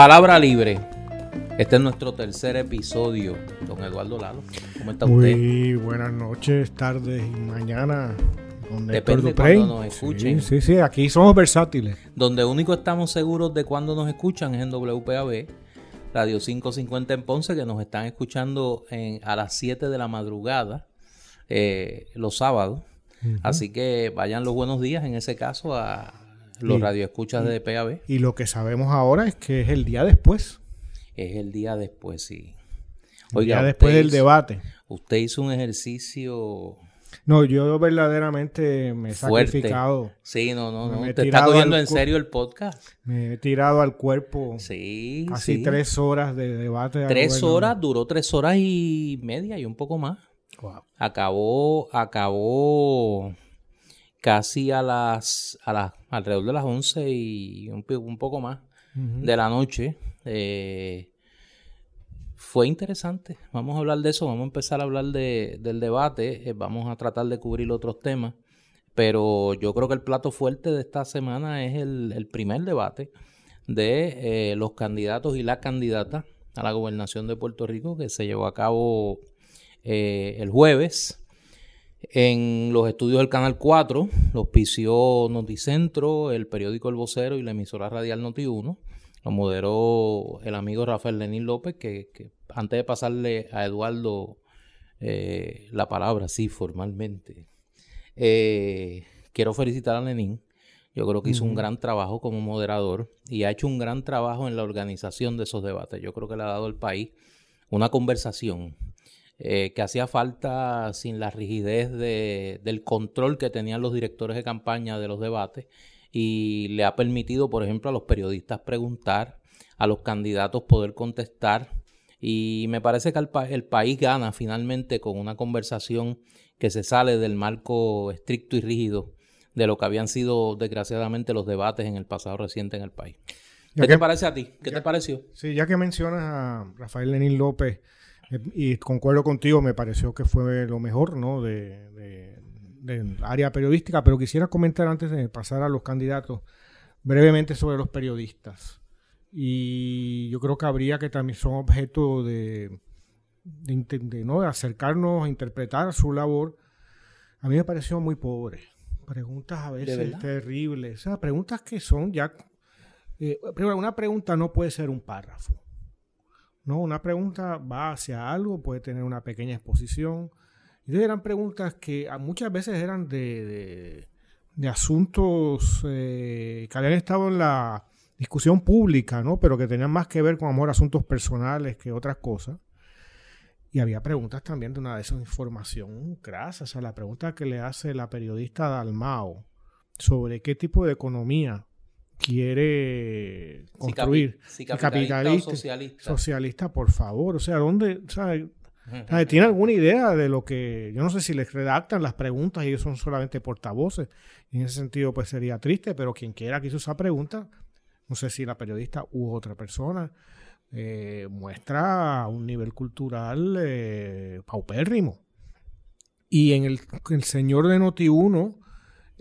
Palabra libre. Este es nuestro tercer episodio, don Eduardo Lalo. ¿Cómo está usted? Muy buenas noches, tardes y mañana. Con Depende Duprey. cuando nos escuchen. Sí, sí, sí, aquí somos versátiles. Donde único estamos seguros de cuando nos escuchan es en WPAB, Radio 550 en Ponce, que nos están escuchando en- a las 7 de la madrugada eh, los sábados. Así que vayan los buenos días en ese caso a los radioescuchas de PAB. Y lo que sabemos ahora es que es el día después. Es el día después, sí. El día después del hizo- debate. Usted hizo un ejercicio No, yo verdaderamente me he fuerte. sacrificado. Sí, no, no, no. Usted está cogiendo en serio el podcast. Me he tirado al cuerpo Sí, casi sí. tres horas de debate. Tres horas, duró tres horas y media y un poco más. wow. Acabó, acabó casi a las, a las, alrededor de las 11 y un, un poco más de la noche. Eh, fue interesante. Vamos a hablar de eso. Vamos a empezar a hablar de, del debate. Eh, vamos a tratar de cubrir otros temas. Pero yo creo que el plato fuerte de esta semana es el, el primer debate de eh, los candidatos y la candidata a la gobernación de Puerto Rico que se llevó a cabo eh, el jueves en los estudios del Canal 4, los auspició Noticentro, el periódico El Vocero y la emisora radial Noti1. Lo moderó el amigo Rafael Lenín López, que, que antes de pasarle a Eduardo eh, la palabra, sí, formalmente, eh, quiero felicitar a Lenín. Yo creo que hizo un gran trabajo como moderador y ha hecho un gran trabajo en la organización de esos debates. Yo creo que le ha dado al país una conversación eh, que hacía falta sin la rigidez de- del control que tenían los directores de campaña de los debates y le ha permitido, por ejemplo, a los periodistas preguntar, a los candidatos poder contestar y me parece que el, pa- el país gana finalmente con una conversación que se sale del marco estricto y rígido de lo que habían sido desgraciadamente los debates en el pasado reciente en el país. ¿Qué que- te parece a ti? ¿Qué ya- te pareció? Sí, ya que mencionas a Rafael Lenín López, y concuerdo contigo, me pareció que fue lo mejor, ¿no? De, de- del área periodística, pero quisiera comentar antes de pasar a los candidatos brevemente sobre los periodistas. Y yo creo que habría que también son objeto de, de, de, ¿no? de acercarnos a interpretar su labor. A mí me pareció muy pobre. Preguntas a veces terribles. O sea, preguntas que son ya eh, primero, una pregunta no puede ser un párrafo. ¿No? Una pregunta va hacia algo, puede tener una pequeña exposición. Entonces eran preguntas que a- muchas veces eran de, de- asuntos eh, que habían estado en la discusión pública, ¿no? pero que tenían más que ver con amor asuntos personales que otras cosas. Y había preguntas también de una desinformación crasa. O sea, la pregunta que le hace la periodista Dalmao sobre qué tipo de economía quiere Si construir. capi- si el capitalista, capitalista, o socialista. Socialista, por favor. O sea, ¿dónde? sabe? ¿Sabe? ¿Tiene alguna idea de lo que.? Yo no sé si les redactan las preguntas y ellos son solamente portavoces. Y en ese sentido, pues sería triste, pero quien quiera que hizo esa pregunta, no sé si la periodista u otra persona, eh, muestra un nivel cultural eh, paupérrimo. Y en el, el señor de Noti1. Eh,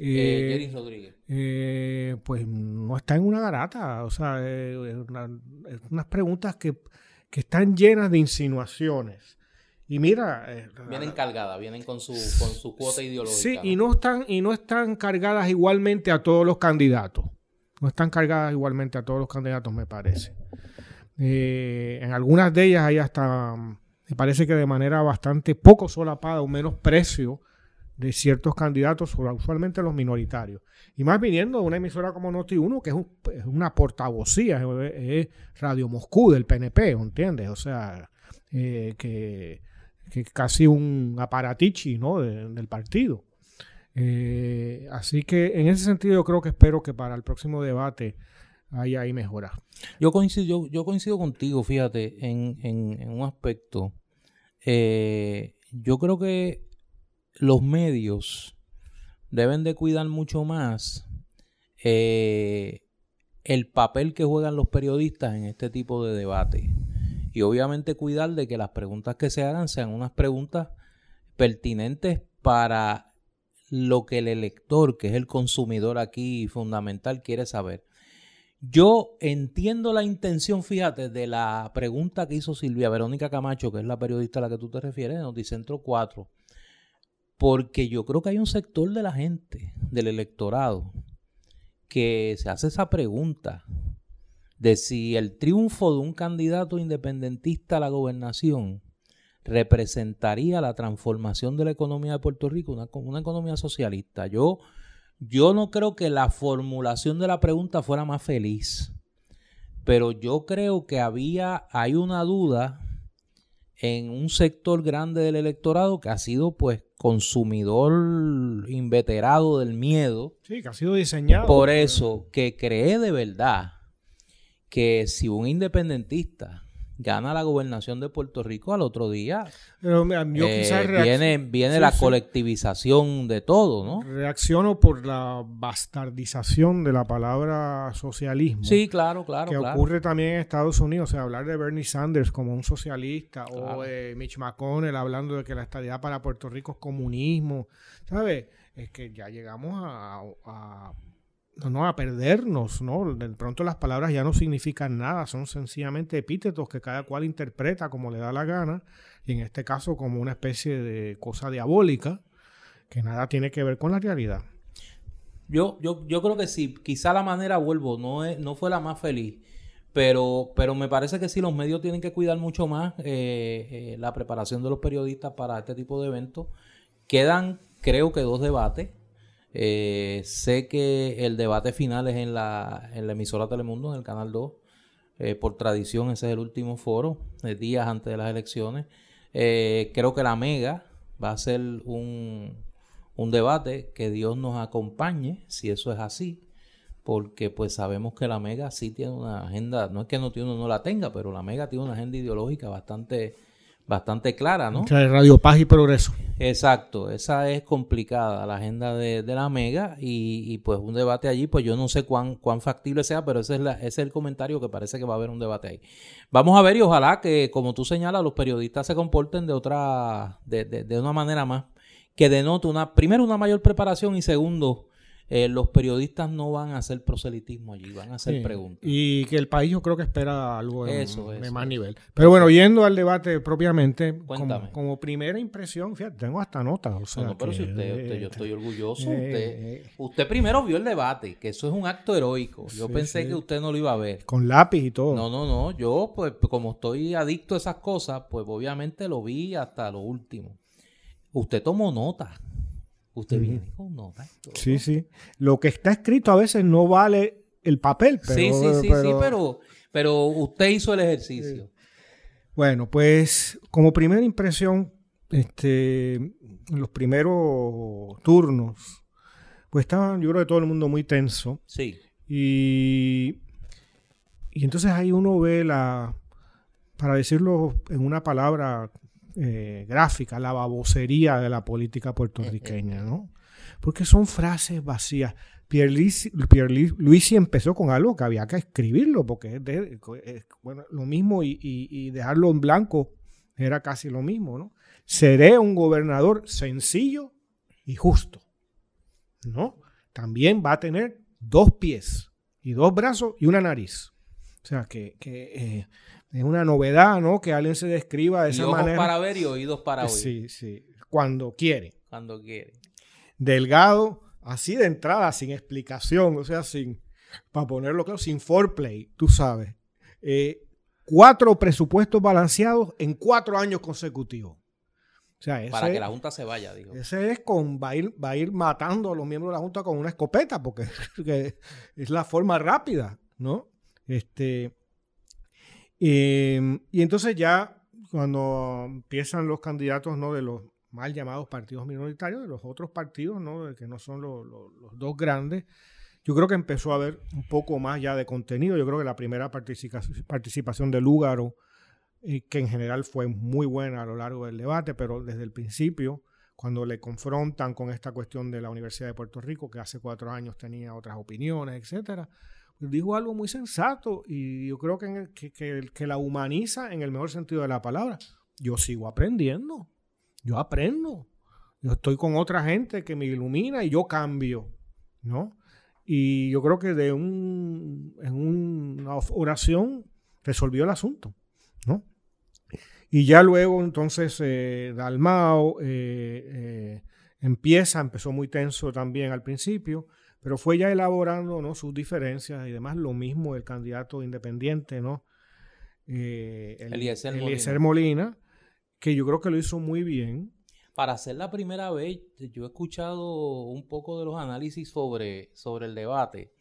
eh, Jerry Rodríguez. eh, pues no está en una garata. O sea, eh, es una- es unas preguntas que, que están llenas de insinuaciones. Y mira, eh, Vienen cargadas, vienen con su, con su cuota ideológica. sí, y no están y no están cargadas igualmente a todos los candidatos. No están cargadas igualmente a todos los candidatos, me parece. Eh, en algunas de ellas hay hasta, me parece que de manera bastante poco solapada o menos precio de ciertos candidatos, usualmente los minoritarios. Y más viniendo de una emisora como Noti1, que es, un- una portavocía, es, Radio Moscú del PNP, ¿entiendes? O sea, eh, que, que casi un aparatichi ¿no? de- del partido. Eh, así que en ese sentido yo creo que espero que para el próximo debate haya ahí mejoras. Yo coincido, yo, coincido contigo, fíjate, en, en- en un aspecto. Eh, yo creo que los medios deben de cuidar mucho más eh, el papel que juegan los periodistas en este tipo de debate. Y obviamente cuidar de que las preguntas que se hagan sean unas preguntas pertinentes para lo que el elector, que es el consumidor aquí fundamental, quiere saber. Yo entiendo la intención, fíjate, de la pregunta que hizo Silvia Verónica Camacho, que es la periodista a la que tú te refieres, en Noticentro 4, porque yo creo que hay un sector de la gente, del electorado, que se hace esa pregunta de si el triunfo de un candidato independentista a la gobernación representaría la transformación de la economía de Puerto Rico, una, una economía socialista. Yo, yo no creo que la formulación de la pregunta fuera más feliz, pero yo creo que había, hay una duda en un sector grande del electorado que ha sido pues consumidor inveterado del miedo. Sí, que ha sido diseñado. Por eso, que cree de verdad que si un independentista gana la gobernación de Puerto Rico al otro día. Pero, yo eh, viene viene la colectivización de todo, ¿no? Reacciono por la bastardización de la palabra socialismo. Sí, claro, claro. Que ocurre también en Estados Unidos. O sea, hablar de Bernie Sanders como un socialista o de Mitch McConnell hablando de que la estabilidad para Puerto Rico es comunismo. ¿Sabes? Es que ya llegamos a no, a perdernos, ¿no? De pronto las palabras ya no significan nada, son sencillamente epítetos que cada cual interpreta como le da la gana, y en este caso como una especie de cosa diabólica que nada tiene que ver con la realidad. Yo, yo, yo creo que sí, quizá la manera, vuelvo, no, es, no fue la más feliz, pero, pero me parece que sí, los medios tienen que cuidar mucho más eh, eh, la preparación de los periodistas para este tipo de eventos. Quedan, creo que, dos debates. Eh, sé que el debate final es en la, en la emisora Telemundo, en el Canal 2. Eh, por tradición, ese es el último foro, eh, días antes de las elecciones. creo que la Mega va a ser un, un debate que Dios nos acompañe, si eso es así, porque pues sabemos que la Mega sí tiene una agenda, no es que no, uno no la tenga, pero la Mega tiene una agenda ideológica bastante bastante clara, ¿no? Radio Paz y Progreso. Exacto, esa es complicada, la agenda de, la Mega y, pues un debate allí, pues yo no sé cuán, cuán factible sea, pero ese es, ese es el comentario que parece que va a haber un debate ahí. Vamos a ver y ojalá que, como tú señalas, los periodistas se comporten de otra, de, de, de una manera más que denote una, primero una mayor preparación y segundo, eh, los periodistas no van a hacer proselitismo allí, van a hacer preguntas. Y que el país yo creo que espera algo de, más nivel. Pero bueno, yendo al debate propiamente, como, primera impresión, fíjate, tengo hasta notas. no, pero si usted, yo estoy orgulloso. Eh, usted, usted primero vio el debate, que eso es un acto heroico. Yo pensé que usted no lo iba a ver. Con lápiz y todo. No, no, no. Yo, pues, como estoy adicto a esas cosas, pues obviamente lo vi hasta lo último. Usted tomó nota. Usted viene con notas. Sí, sí. Lo que está escrito a veces no vale el papel, pero... Sí, sí, sí, sí, pero, pero usted hizo el ejercicio. Bueno, pues como primera impresión, este, en los primeros turnos, pues estaba yo creo que todo el mundo muy tenso. Sí. Y, y entonces ahí uno ve la, para decirlo en una palabra eh, gráfica, la babosería de la política puertorriqueña, ¿no? Porque son frases vacías. Pierre Luisi empezó con algo que había que escribirlo, porque es, de, bueno, lo mismo y, dejarlo en blanco era casi lo mismo, ¿no? Seré un gobernador sencillo y justo, ¿no? También va a tener dos pies y dos brazos y una nariz. O sea, que, eh, es una novedad, ¿no? Que alguien se describa de esa ojos manera. para ver y oídos para oír. Sí, sí. Cuando quiere. Cuando quiere. Delgado, así de entrada, sin explicación, o sea, sin, para ponerlo claro, sin foreplay, tú sabes. Eh, cuatro presupuestos balanceados en cuatro años consecutivos. O sea, para que la Junta se vaya, digo. Ese es con, va a, ir, va a ir matando a los miembros de la Junta con una escopeta, porque es la forma rápida, ¿no? Este, Em, y entonces ya cuando empiezan los candidatos ¿no? de los mal llamados partidos minoritarios, de los otros partidos, ¿no? que no son los, dos grandes, yo creo que empezó a haber un poco más ya de contenido. Yo creo que la primera participación de Lúgaro, eh, que en general fue muy buena a lo largo del debate, pero desde el principio, cuando le confrontan con esta cuestión de la Universidad de Puerto Rico, que hace cuatro años tenía otras opiniones, etcétera, dijo algo muy sensato y yo creo que, que, la humaniza en el mejor sentido de la palabra. Yo sigo aprendiendo, yo aprendo, yo estoy con otra gente que me ilumina y yo cambio, ¿no? y yo creo que de un, en una oración resolvió el asunto, ¿no? Y ya luego entonces eh, Dalmao eh, eh, empieza, empezó muy tenso también al principio, pero fue ya elaborando ¿no? sus diferencias y demás, lo mismo el candidato independiente, ¿no? Eh, Eliezer, Molina. que yo creo que lo hizo muy bien. Para ser la primera vez, yo he escuchado un poco de los análisis sobre, sobre el debate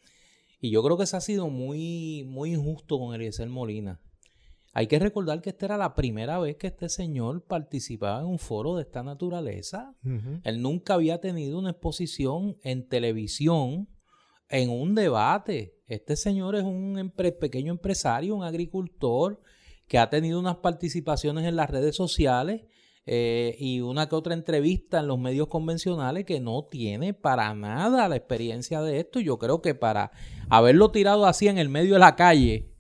y yo creo que se ha sido muy, muy injusto con Eliezer Molina. Hay que recordar que esta era la primera vez que este señor participaba en un foro de esta naturaleza. Él nunca había tenido una exposición en televisión, en un debate. Este señor es un pequeño empresario, un agricultor que ha tenido unas participaciones en las redes sociales eh, y una que otra entrevista en los medios convencionales que no tiene para nada la experiencia de esto. Yo creo que para haberlo tirado así en el medio de la calle,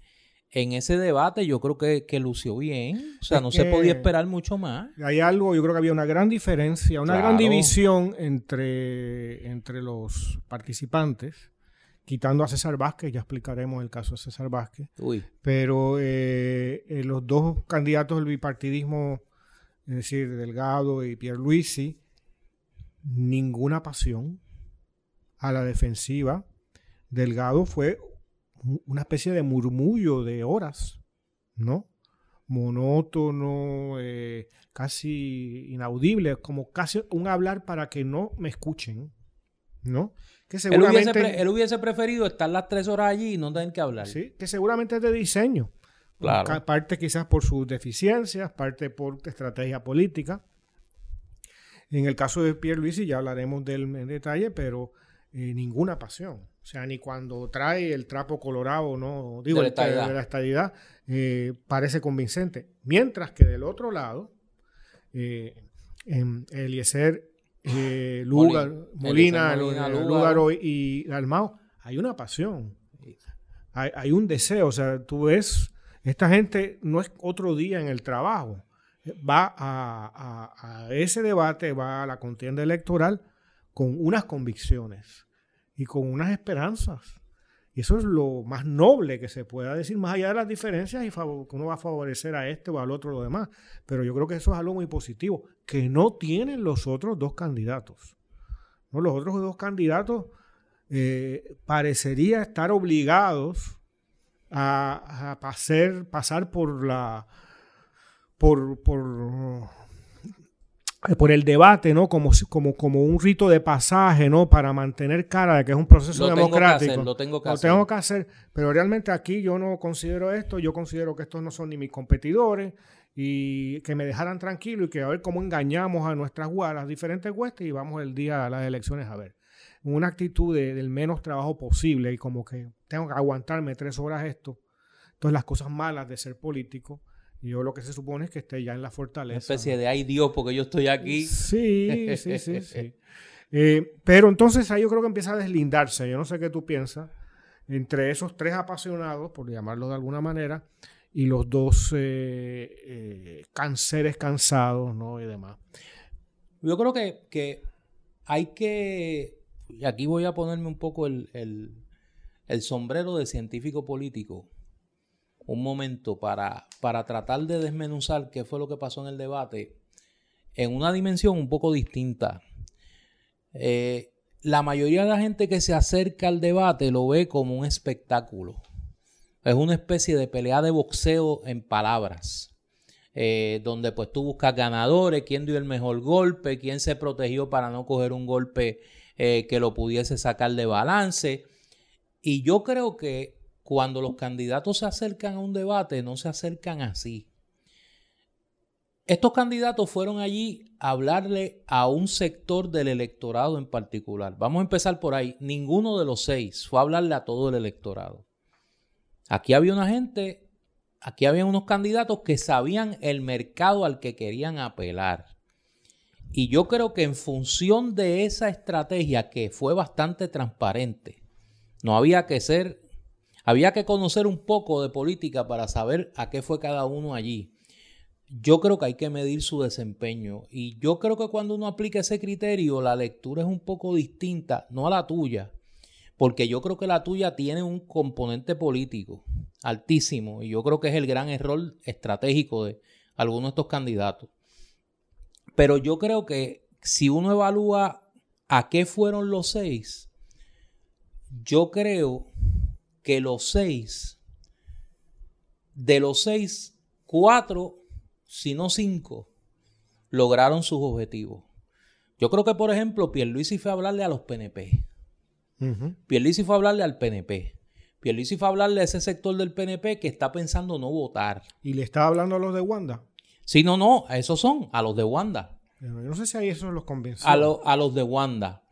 en ese debate yo creo que, lució bien. O sea, no se podía esperar mucho más. Hay algo, yo creo que había una gran diferencia, una gran división entre, entre los participantes, quitando a César Vázquez, ya explicaremos el caso de César Vázquez. Uy. Pero eh, eh, los dos candidatos del bipartidismo, es decir, Delgado y Pierre Luisi, ninguna pasión a la defensiva. Delgado fue una especie de murmullo de horas, ¿no? Monótono, eh, casi inaudible, como casi un hablar para que no me escuchen, ¿no? Que seguramente, él, hubiese preferido estar las tres horas allí y no tener que hablar. Sí, que seguramente es de diseño. Claro. Parte quizás por sus deficiencias, parte por estrategia política. En el caso de Pierre Luis, y ya hablaremos de él en detalle, pero eh, ninguna pasión. O sea, ni cuando trae el trapo colorado, no digo, de la estadidad, eh, parece convincente. Mientras que del otro lado, eh, en Eliezer, eh, Lugar, Molina, Lugaro y Dalmao, hay una pasión, hay, un deseo. O sea, tú ves, esta gente no es otro día en el trabajo. Va a ese debate, va a la contienda electoral con unas convicciones y con unas esperanzas. Y eso es lo más noble que se pueda decir, más allá de las diferencias y que uno va a favorecer a este o al otro o lo demás. Pero yo creo que eso es algo muy positivo, que no tienen los otros dos candidatos. ¿no? Los otros dos candidatos eh, parecería estar obligados a, a pasar, pasar por la por, por por el debate, ¿no? Como, como, como un rito de pasaje, ¿no? Para mantener cara de que es un proceso democrático. lo tengo que lo hacer. tengo que hacer. Pero realmente aquí yo no considero esto, yo considero que estos no son ni mis competidores y que me dejaran tranquilo y que a ver cómo engañamos a nuestras las diferentes huestes y vamos el día a las elecciones a ver. Una actitud del menos trabajo posible y como que tengo que aguantarme tres horas esto. Entonces las cosas malas de ser político yo lo que se supone es que esté ya en la fortaleza. Una especie de ay Dios, porque yo estoy aquí. Sí, sí, sí, sí. Eh, pero entonces ahí yo creo que empieza a deslindarse. Yo no sé qué tú piensas. Entre esos tres apasionados, por llamarlo de alguna manera, y los dos eh, eh cánceres cansados, ¿no? Y demás. Yo creo que, que hay que. Y aquí voy a ponerme un poco el, el sombrero de científico político un momento para, para tratar de desmenuzar qué fue lo que pasó en el debate en una dimensión un poco distinta. Eh, la mayoría de la gente que se acerca al debate lo ve como un espectáculo. Es una especie de pelea de boxeo en palabras. Eh, donde pues tú buscas ganadores, quién dio el mejor golpe, quién se protegió para no coger un golpe eh, que lo pudiese sacar de balance. Y yo creo que cuando los candidatos se acercan a un debate, no se acercan así. Estos candidatos fueron allí a hablarle a un sector del electorado en particular. Vamos a empezar por ahí. Ninguno de los seis fue a hablarle a todo el electorado. Aquí había una gente, aquí había unos candidatos que sabían el mercado al que querían apelar. Y yo creo que en función de esa estrategia que fue bastante transparente, no había que ser había que conocer un poco de política para saber a qué fue cada uno allí. Yo creo que hay que medir su desempeño y yo creo que cuando uno aplica ese criterio la lectura es un poco distinta, no a la tuya, porque yo creo que la tuya tiene un componente político altísimo y yo creo que es el gran error estratégico de algunos de estos candidatos. Pero yo creo que si uno evalúa a qué fueron los seis, yo creo que los seis, de los seis, cuatro, si no cinco, lograron sus objetivos. Yo creo que, por ejemplo, Pierluisi fue a hablarle a los PNP. Pierluisi fue a hablarle al PNP. Pierluisi fue a hablarle a ese sector del PNP que está pensando no votar. ¿Y le estaba hablando a los de Wanda? Sí, no, no, a esos son, a los de Wanda. yo no sé si ahí eso los convenció. A, a los de Wanda.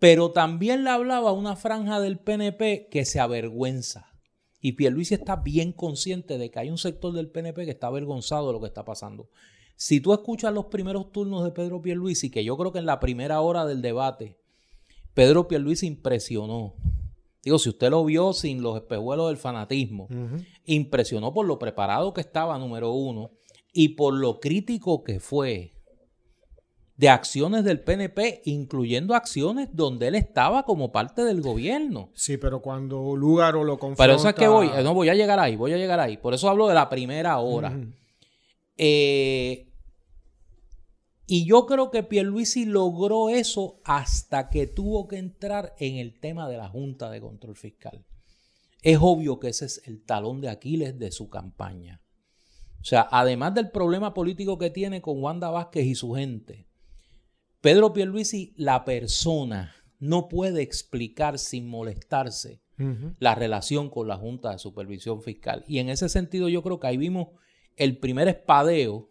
Pero también le hablaba a una franja del PNP que se avergüenza. Y Pierluisi está bien consciente de que hay un sector del PNP que está avergonzado de lo que está pasando. Si tú escuchas los primeros turnos de Pedro Pierluisi, que yo creo que en la primera hora del debate, Pedro Pierluisi impresionó. Digo, si usted lo vio sin los espejuelos del fanatismo, impresionó por lo preparado que estaba, número uno, y por lo crítico que fue de acciones del PNP, incluyendo acciones donde él estaba como parte del gobierno. Sí, pero cuando Lugaro lo confronta... Pero eso es que voy, eh, no voy a llegar ahí, voy a llegar ahí. Por eso hablo de la primera hora. eh, y yo creo que Pierluisi logró eso hasta que tuvo que entrar en el tema de la Junta de Control Fiscal. Es obvio que ese es el talón de Aquiles de su campaña. O sea, además del problema político que tiene con Wanda Vázquez y su gente, Pedro Pierluisi, la persona, no puede explicar sin molestarse la relación con la Junta de Supervisión Fiscal. Y en ese sentido yo creo que ahí vimos el primer espadeo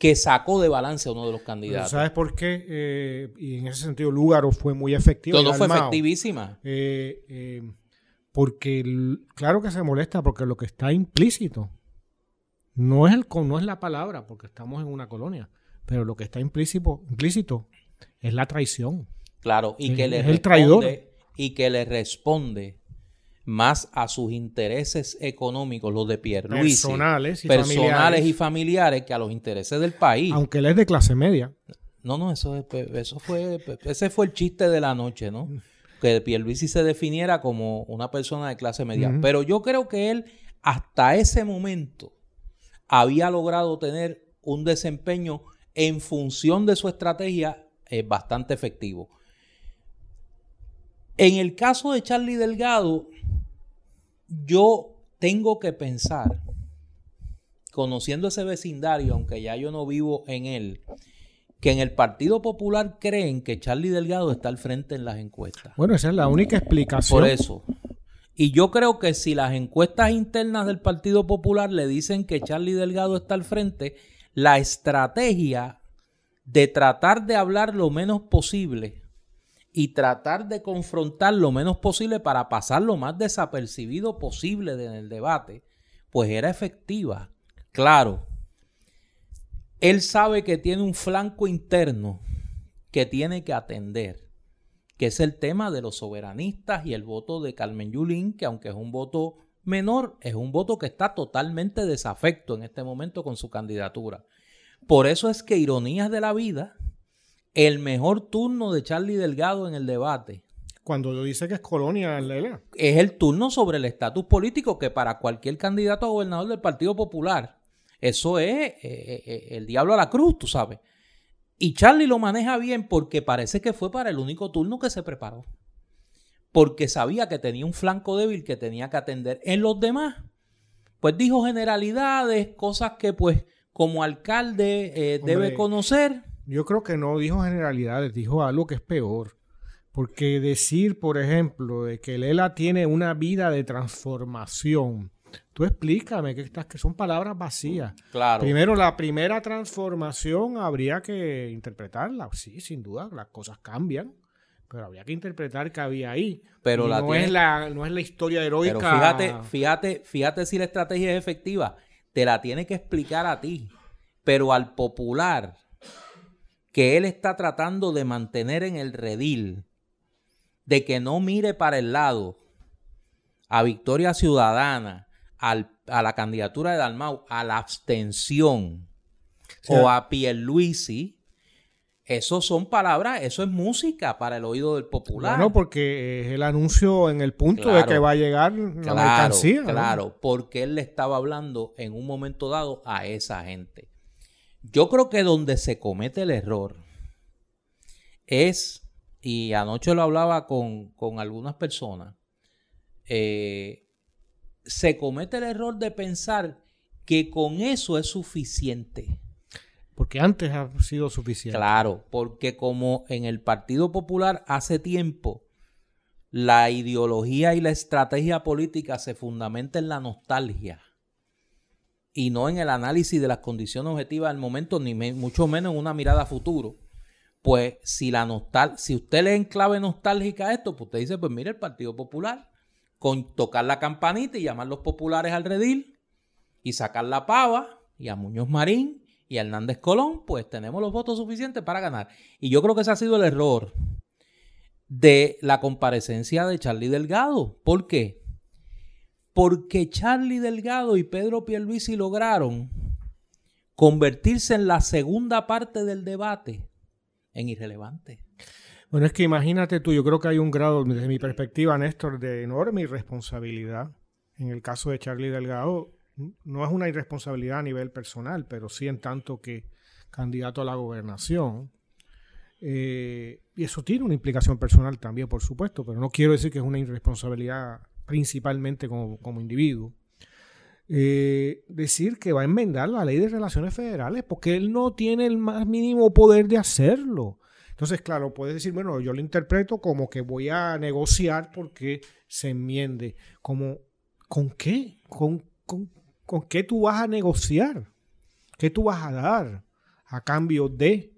que sacó de balance a uno de los candidatos. ¿Sabes por qué? Eh, y en ese sentido, Lúgaro fue muy efectivo. Todo fue efectivísima. Eh, eh, porque, claro que se molesta, porque lo que está implícito no es, el, no es la palabra, porque estamos en una colonia, pero lo que está implícito, implícito es la traición. Claro, y que le es el traidor. Y que le responde más a sus intereses económicos, los de Pierluisi, personales, y, personales familiares. y familiares, que a los intereses del país. Aunque él es de clase media. No, no, eso, eso fue, ese fue el chiste de la noche, ¿no? Que Pierluisi se definiera como una persona de clase media. Uh -huh. Pero yo creo que él, hasta ese momento, había logrado tener un desempeño en función de su estrategia eh, bastante efectivo. En el caso de Charlie Delgado, yo tengo que pensar, conociendo ese vecindario, aunque ya yo no vivo en él, que en el Partido Popular creen que Charlie Delgado está al frente en las encuestas. Bueno, esa es la única explicación. Por eso. Y yo creo que si las encuestas internas del Partido Popular le dicen que Charlie Delgado está al frente, la estrategia de tratar de hablar lo menos posible y tratar de confrontar lo menos posible para pasar lo más desapercibido posible en el debate, pues era efectiva. Claro, él sabe que tiene un flanco interno que tiene que atender, que es el tema de los soberanistas y el voto de Carmen Yulín, que aunque es un voto menor, es un voto que está totalmente desafecto en este momento con su candidatura. Por eso es que ironías de la vida, el mejor turno de Charlie Delgado en el debate. Cuando dice que es colonia. Es el turno sobre el estatus político que para cualquier candidato a gobernador del Partido Popular, eso es eh, eh, el diablo a la cruz, tú sabes. Y Charlie lo maneja bien porque parece que fue para el único turno que se preparó. Porque sabía que tenía un flanco débil que tenía que atender. En los demás, pues dijo generalidades, cosas que pues como alcalde eh, Hombre, debe conocer. Yo creo que no dijo generalidades, dijo algo que es peor. Porque decir, por ejemplo, de que Lela tiene una vida de transformación, tú explícame que, estas, que son palabras vacías. Claro. Primero, la primera transformación habría que interpretarla. Sí, sin duda, las cosas cambian. Pero habría que interpretar qué había ahí. Pero la no, tiene... es la, no es la historia heroica. Pero fíjate, fíjate, fíjate si la estrategia es efectiva. Te la tiene que explicar a ti. Pero al popular que él está tratando de mantener en el redil, de que no mire para el lado a Victoria Ciudadana, al, a la candidatura de Dalmau, a la abstención o a Pierluisi, Eso son palabras, eso es música para el oído del popular. Bueno, porque es el anuncio en el punto de que va a llegar la claro, mercancía. Claro, porque él le estaba hablando en un momento dado a esa gente. Yo creo que donde se comete el error es, y anoche lo hablaba con, algunas personas, eh, se comete el error de pensar que con eso es suficiente. Porque antes ha sido suficiente. Claro, porque como en el Partido Popular hace tiempo la ideología y la estrategia política se fundamenta en la nostalgia y no en el análisis de las condiciones objetivas del momento, ni mucho menos en una mirada a futuro. Pues si la nostal si usted le en clave nostálgica a esto, pues usted dice, pues mire el Partido Popular, con tocar la campanita y llamar los populares al redil y sacar la pava y a Muñoz Marín y Hernández Colón, pues tenemos los votos suficientes para ganar. Y yo creo que ese ha sido el error de la comparecencia de Charlie Delgado. ¿Por qué? porque Charlie Delgado y Pedro Pierluisi lograron convertirse en la segunda parte del debate en irrelevante. Bueno, es que imagínate tú, yo creo que hay un grado, desde mi perspectiva, Néstor, de enorme irresponsabilidad. En el caso de Charlie Delgado, no es una irresponsabilidad a nivel personal, pero sí en tanto que candidato a la gobernación. Eh, y eso tiene una implicación personal también, por supuesto, pero no quiero decir que es una irresponsabilidad principalmente como, individuo, eh, decir que va a enmendar la ley de relaciones federales porque él no tiene el más mínimo poder de hacerlo. Entonces, claro, puedes decir, bueno, yo lo interpreto como que voy a negociar porque se enmiende. Como, ¿con qué? ¿Con, con qué tú vas a negociar? ¿Qué tú vas a dar a cambio de?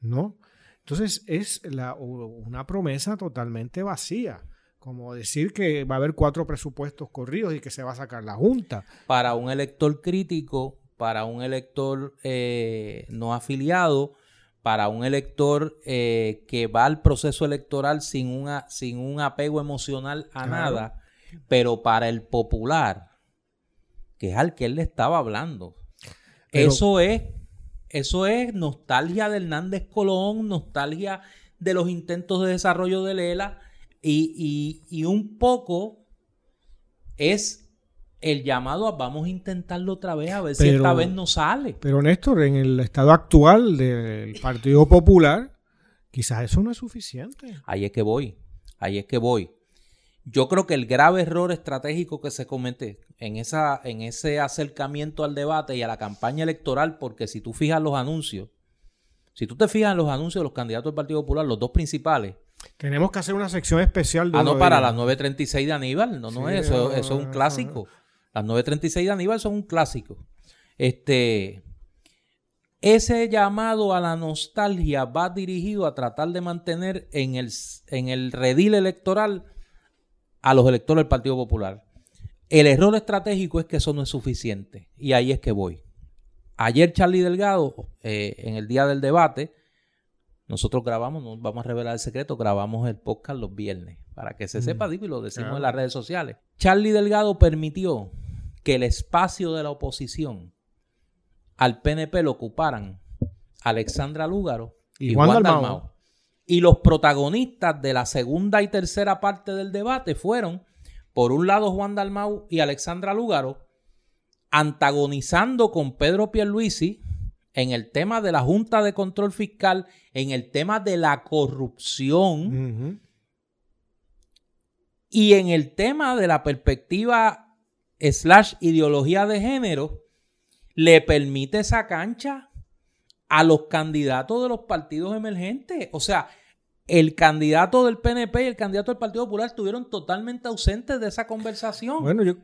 ¿No? Entonces, es la, una promesa totalmente vacía como decir que va a haber cuatro presupuestos corridos y que se va a sacar la Junta. Para un elector crítico, para un elector eh, no afiliado, para un elector eh, que va al proceso electoral sin, una, sin un apego emocional a nada, pero para el popular, que es al que él le estaba hablando. eso es, eso es nostalgia de Hernández Colón, nostalgia de los intentos de desarrollo de Lela y, un poco es el llamado a vamos a intentarlo otra vez a ver si esta vez no sale. Pero Néstor, en el estado actual del Partido Popular, quizás eso no es suficiente. Ahí es que voy, ahí es que voy. Yo creo que el grave error estratégico que se comete en, esa, en ese acercamiento al debate y a la campaña electoral, porque si tú fijas los anuncios, si tú te fijas en los anuncios de los candidatos del Partido Popular, los dos principales, tenemos que hacer una sección especial de Ah, no, para las 9.36 de Aníbal. No, no es eso. Eso es un clásico. Las 9.36 de Aníbal son un clásico. Este. Ese llamado a la nostalgia va dirigido a tratar de mantener en el, en el redil electoral a los electores del Partido Popular. El error estratégico es que eso no es suficiente. Y ahí es que voy. Ayer Charlie Delgado, eh, en el día del debate, nosotros grabamos, no vamos a revelar el secreto, grabamos el podcast los viernes, para que se mm, sepa, digo, y lo decimos en las redes sociales. Charlie Delgado permitió que el espacio de la oposición al PNP lo ocuparan Alexandra Lúgaro y, Juan. Y los protagonistas de la segunda y tercera parte del debate fueron, por un lado, Juan Dalmau y Alexandra Lúgaro, antagonizando con Pedro Pierluisi en el tema de la Junta de Control Fiscal, en el tema de la corrupción y en el tema de la perspectiva slash ideología de género, le permite esa cancha a los candidatos de los partidos emergentes. O sea, el candidato del PNP y el candidato del Partido Popular estuvieron totalmente ausentes de esa conversación. Bueno, yo,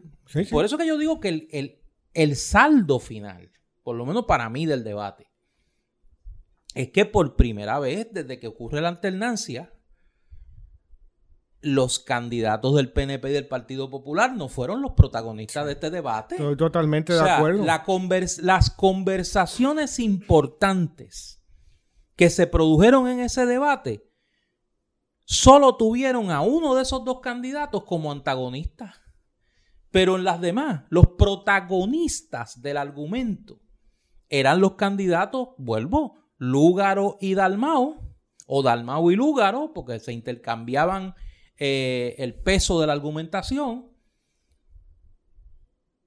Por eso que yo digo que el, el, el saldo final por lo menos para mí, del debate, es que por primera vez desde que ocurre la alternancia, los candidatos del PNP y del Partido Popular no fueron los protagonistas de este debate. Estoy totalmente de acuerdo. las conversaciones importantes que se produjeron en ese debate solo tuvieron a uno de esos dos candidatos como antagonista. Pero en las demás, los protagonistas del argumento eran los candidatos, vuelvo, Lúgaro y Dalmao, o Dalmao y Lúgaro, porque se intercambiaban eh, el peso de la argumentación.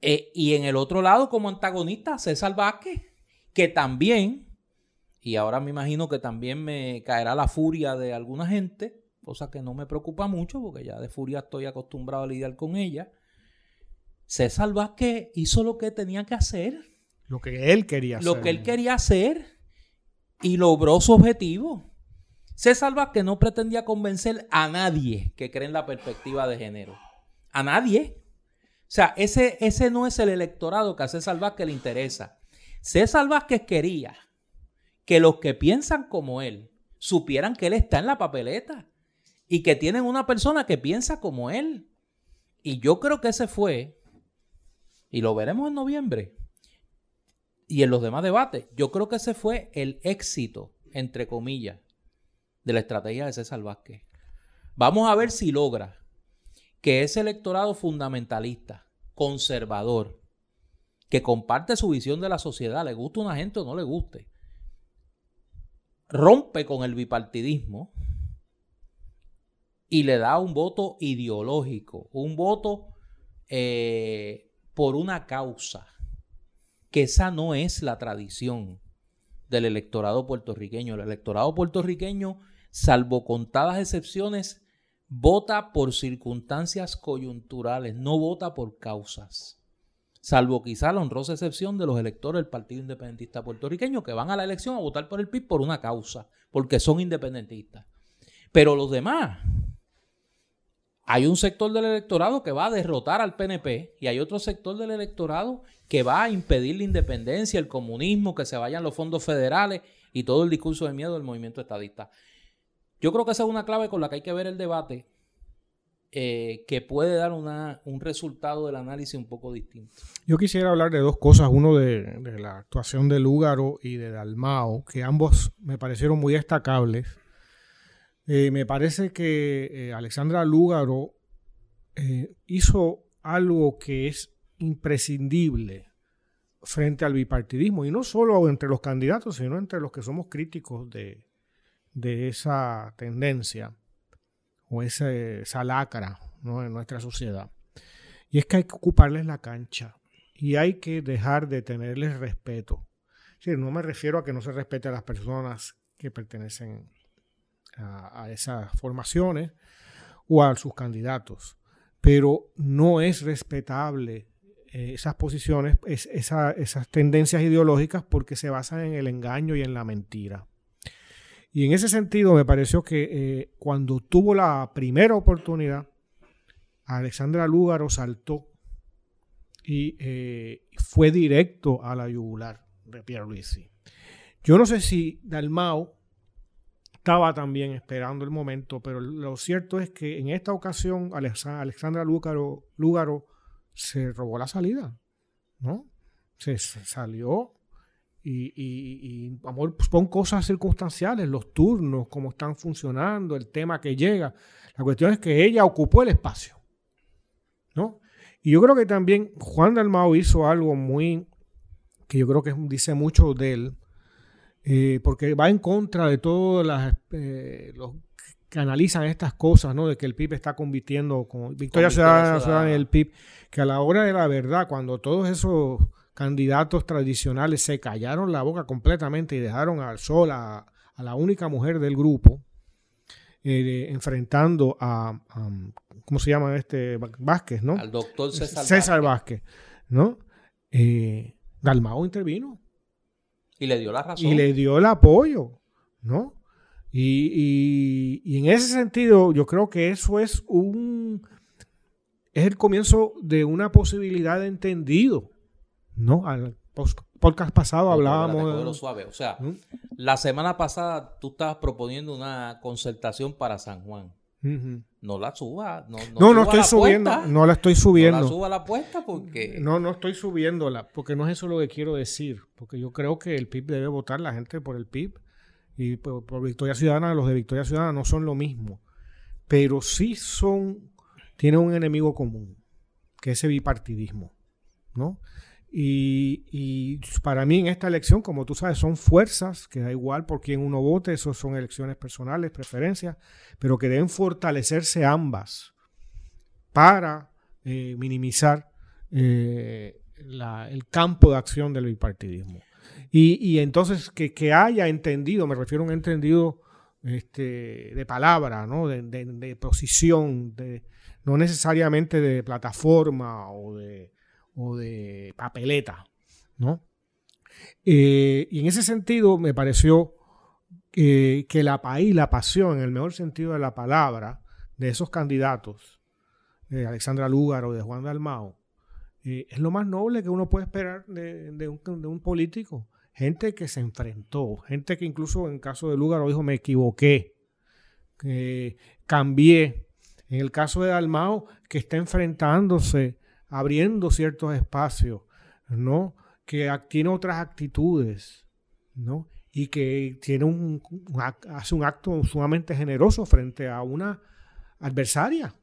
Eh, y en el otro lado, como antagonista, César Vázquez, que también, y ahora me imagino que también me caerá la furia de alguna gente, cosa que no me preocupa mucho, porque ya de furia estoy acostumbrado a lidiar con ella. César Vázquez hizo lo que tenía que hacer. Lo que él quería hacer. Lo que él quería hacer y logró su objetivo. César Vázquez no pretendía convencer a nadie que cree en la perspectiva de género. A nadie. O sea, ese, ese no es el electorado que a César Vázquez le interesa. César Vázquez quería que los que piensan como él supieran que él está en la papeleta y que tienen una persona que piensa como él. Y yo creo que ese fue y lo veremos en noviembre y en los demás debates. Yo creo que ese fue el éxito, entre comillas, de la estrategia de César Vázquez. Vamos a ver si logra que ese electorado fundamentalista, conservador, que comparte su visión de la sociedad, le guste a una gente o no le guste, rompe con el bipartidismo y le da un voto ideológico, un voto eh, por una causa, que esa no es la tradición del electorado puertorriqueño. El electorado puertorriqueño, salvo contadas excepciones, vota por circunstancias coyunturales, no vota por causas. Salvo quizá la honrosa excepción de los electores del Partido Independentista Puertorriqueño que van a la elección a votar por el PIB por una causa, porque son independentistas. Pero los demás, hay un sector del electorado que va a derrotar al PNP y hay otro sector del electorado que va a impedir la independencia, el comunismo, que se vayan los fondos federales y todo el discurso de miedo del movimiento estadista. Yo creo que esa es una clave con la que hay que ver el debate, eh, que puede dar un resultado del análisis un poco distinto. Yo quisiera hablar de dos cosas, uno de, de la actuación de Lúgaro y de Dalmao, que ambos me parecieron muy destacables eh, me parece que eh, Alexandra Lúgaro eh, hizo algo que es imprescindible frente al bipartidismo, y no solo entre los candidatos, sino entre los que somos críticos de, esa tendencia o esa lacra en nuestra sociedad. Y es que hay que ocuparles la cancha y hay que dejar de tenerles respeto. no me refiero a que no se respete a las personas que pertenecen a, esas formaciones o a sus candidatos. Pero no es respetable eh, esas posiciones, esas tendencias ideológicas porque se basan en el engaño y en la mentira. Y en ese sentido me pareció que eh, cuando tuvo la primera oportunidad, Alexandra Lúgaro saltó y eh, fue directo a la yugular de Pierluisi. Yo no sé si Dalmao estaba también esperando el momento, pero lo cierto es que en esta ocasión Alexandra Lúgaro, se robó la salida, ¿no? Se, salió y, y, amor, pues pon cosas circunstanciales, los turnos, cómo están funcionando, el tema que llega. La cuestión es que ella ocupó el espacio, ¿no? Y yo creo que también Juan Dalmao hizo algo muy, que yo creo que dice mucho de él, eh, porque va en contra de todos eh, los que analizan estas cosas, ¿no? De que el PIB está compitiendo con Victoria, Ciudadana, y el PIB, que a la hora de la verdad, cuando todos esos candidatos tradicionales se callaron la boca completamente y dejaron al sol a, la única mujer del grupo, eh, enfrentando a, ¿cómo se llama este? Vázquez, ¿no? Al doctor César, César Vázquez. ¿no? Dalmao intervino. Y le dio la razón. Y le dio el apoyo, ¿no? Y, y, en ese sentido, yo creo que eso es un. Es el comienzo de una posibilidad de entendido, ¿no? Al podcast pasado hablábamos. De... suave. O sea, ¿Mm? la semana pasada tú estabas proponiendo una concertación para San Juan. No la suba. No, no, no, estoy subiendo. No la estoy subiendo. No la suba la apuesta porque. No, no estoy subiéndola. Porque no es eso lo que quiero decir. Porque yo creo que el PIB debe votar la gente por el PIB. Y por, Victoria Ciudadana, los de Victoria Ciudadana no son lo mismo. Pero sí son. Tienen un enemigo común. Que es ese bipartidismo. ¿No? Y, para mí en esta elección, como tú sabes, son fuerzas, que da igual por quién uno vote, eso son elecciones personales, preferencias, pero que deben fortalecerse ambas para eh, minimizar eh, el campo de acción del bipartidismo. Y, entonces que, haya entendido, me refiero a un entendido este, de palabra, ¿no? de, posición, de, no necesariamente de plataforma o de, o de papeleta, ¿no? Eh, y en ese sentido me pareció que la país, la pasión, en el mejor sentido de la palabra, de esos candidatos, de Alexandra Lugar o de Juan Dalmao, eh, es lo más noble que uno puede esperar de, un, político. Gente que se enfrentó, gente que incluso en caso de Lugar dijo me equivoqué, cambié. En el caso de Dalmao, que está enfrentándose abriendo ciertos espacios, ¿no? Que tiene otras actitudes, ¿no? Y que tiene un, hace un acto sumamente generoso frente a una adversaria,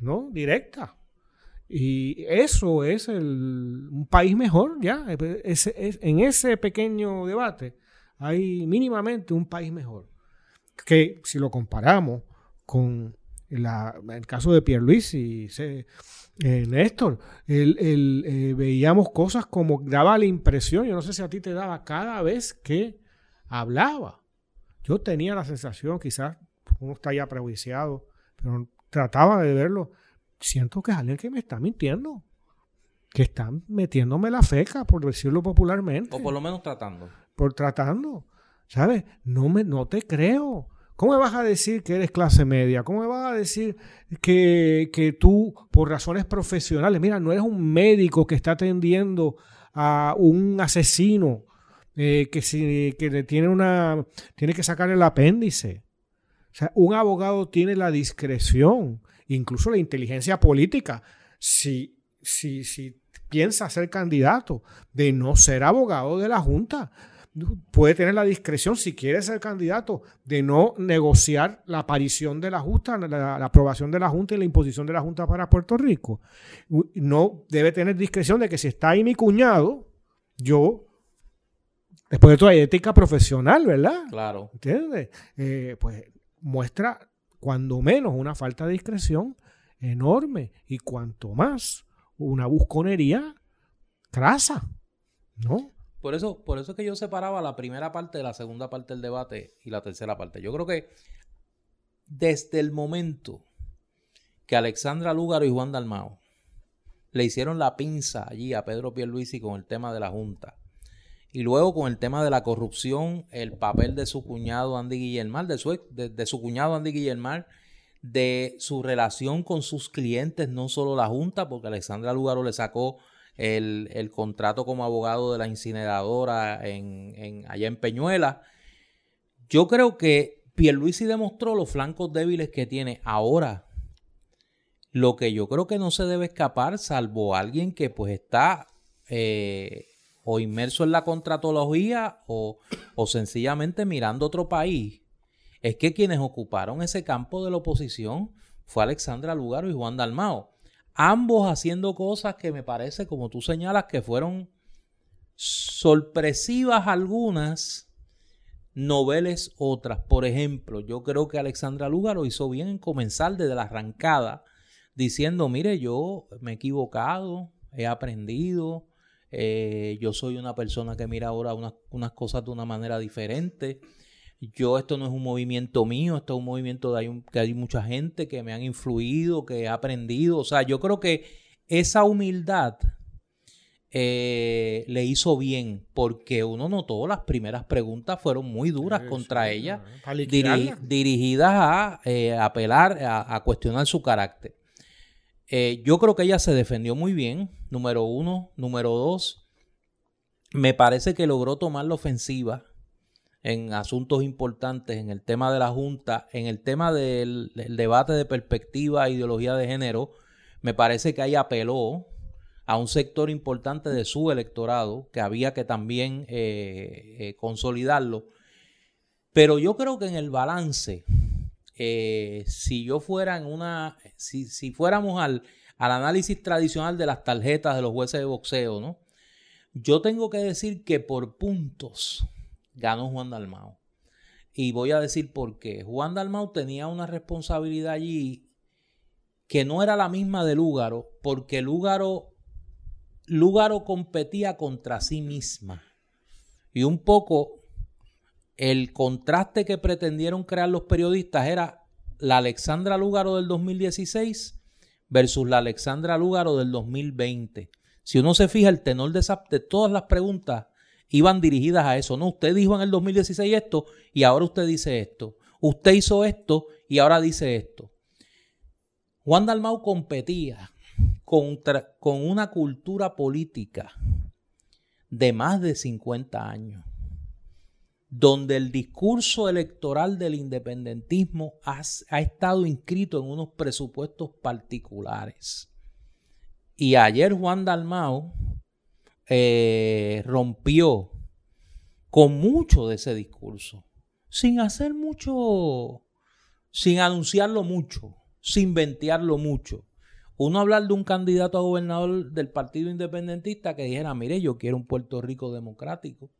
¿no? Directa. Y eso es el, un país mejor, ya. en ese pequeño debate hay mínimamente un país mejor. Que si lo comparamos con el caso de Pierluisi, se, eh, Néstor, el, eh, veíamos cosas como daba la impresión, yo no sé si a ti te daba cada vez que hablaba. Yo tenía la sensación, quizás uno está ya prejuiciado, pero trataba de verlo. Siento que es alguien que me está mintiendo, que está metiéndome la feca, por decirlo popularmente. O por lo menos tratando. Por tratando. ¿Sabes? No, me, no te creo. ¿Cómo me vas a decir que eres clase media? ¿Cómo me vas a decir que, tú, por razones profesionales, mira, no eres un médico que está atendiendo a un asesino eh, que, que tiene, una, tiene que sacar el apéndice? O sea, un abogado tiene la discreción, incluso la inteligencia política, si, si, si piensa ser candidato, de no ser abogado de la Junta puede tener la discreción, si quiere ser candidato, de no negociar la aparición de la Junta, la, aprobación de la Junta y la imposición de la Junta para Puerto Rico. No debe tener discreción de que si está ahí mi cuñado, yo, después de toda ética profesional, ¿verdad? Claro. ¿Entiendes? Eh, pues muestra, cuando menos, una falta de discreción enorme y cuanto más, una busconería crasa, ¿no? Por eso, por eso es que yo separaba la primera parte de la segunda parte del debate y la tercera parte. Yo creo que desde el momento que Alexandra Lúgaro y Juan Dalmao le hicieron la pinza allí a Pedro Pierluisi con el tema de la Junta, y luego con el tema de la corrupción, el papel de su cuñado Andy Guillermar, de su, cuñado Andy Guillermar, de su relación con sus clientes, no solo la Junta, porque Alexandra Lúgaro le sacó el, contrato como abogado de la incineradora en, allá en Peñuela. Yo creo que Pierluisi demostró los flancos débiles que tiene ahora. Lo que yo creo que no se debe escapar, salvo alguien que pues está eh, o inmerso en la contratología o, o sencillamente mirando otro país, es que quienes ocuparon ese campo de la oposición fue Alexandra Lugaro y Juan Dalmao ambos haciendo cosas que me parece, como tú señalas, que fueron sorpresivas algunas, noveles otras. Por ejemplo, yo creo que Alexandra Luga lo hizo bien en comenzar desde la arrancada, diciendo, mire, yo me he equivocado, he aprendido, eh, yo soy una persona que mira ahora unas cosas de una manera diferente yo esto no es un movimiento mío, esto es un movimiento de hay que hay mucha gente que me han influido, que he aprendido. O sea, yo creo que esa humildad eh, le hizo bien porque uno notó las primeras preguntas fueron muy duras contra ella, dirigidas a eh, apelar, a, cuestionar su carácter. Eh, yo creo que ella se defendió muy bien, número uno. Número dos, me parece que logró tomar la ofensiva en asuntos importantes, en el tema de la Junta, en el tema del, debate de perspectiva e ideología de género, me parece que ahí apeló a un sector importante de su electorado que había que también eh, eh, consolidarlo. Pero yo creo que en el balance, eh, si yo fuera en una, si, si fuéramos al, al análisis tradicional de las tarjetas de los jueces de boxeo, ¿no? Yo tengo que decir que por puntos ganó Juan Dalmao. Y voy a decir por qué. Juan Dalmau tenía una responsabilidad allí que no era la misma de Lúgaro, porque Lúgaro, Lúgaro competía contra sí misma. Y un poco el contraste que pretendieron crear los periodistas era la Alexandra Lúgaro del 2016 versus la Alexandra Lúgaro del 2020. Si uno se fija, el tenor de, de todas las preguntas iban dirigidas a eso. No, usted dijo en el 2016 esto y ahora usted dice esto. Usted hizo esto y ahora dice esto. Juan Dalmau competía contra, con una cultura política de más de 50 años, donde el discurso electoral del independentismo ha, ha estado inscrito en unos presupuestos particulares. Y ayer Juan Dalmau eh, rompió con mucho de ese discurso, sin hacer mucho, sin anunciarlo mucho, sin ventearlo mucho. Uno hablar de un candidato a gobernador del Partido Independentista que dijera, mire, yo quiero un Puerto Rico democrático,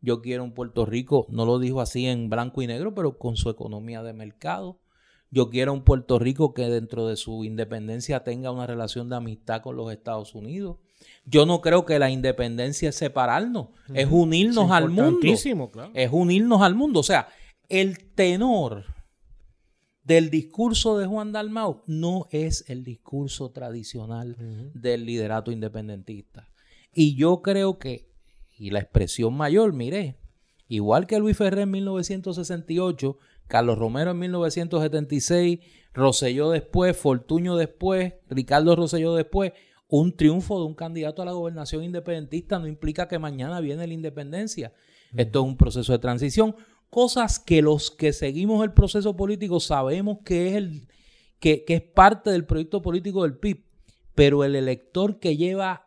yo quiero un Puerto Rico, no lo dijo así en blanco y negro, pero con su economía de mercado. Yo quiero un Puerto Rico que dentro de su independencia tenga una relación de amistad con los Estados Unidos. Yo no creo que la independencia es separarnos, es unirnos al mundo. Es unirnos al mundo. O sea, el tenor del discurso de Juan Dalmau no es el discurso tradicional del liderato independentista. Y yo creo que, y la expresión mayor, mire, igual que Luis Ferrer en 1968, Carlos Romero en 1976, Roselló después, Fortuño después, Ricardo Roselló después, un triunfo de un candidato a la gobernación independentista no implica que mañana viene la independencia. Esto es un proceso de transición. Cosas que los que seguimos el proceso político sabemos que es, el, que, que es parte del proyecto político del PIB. Pero el elector que lleva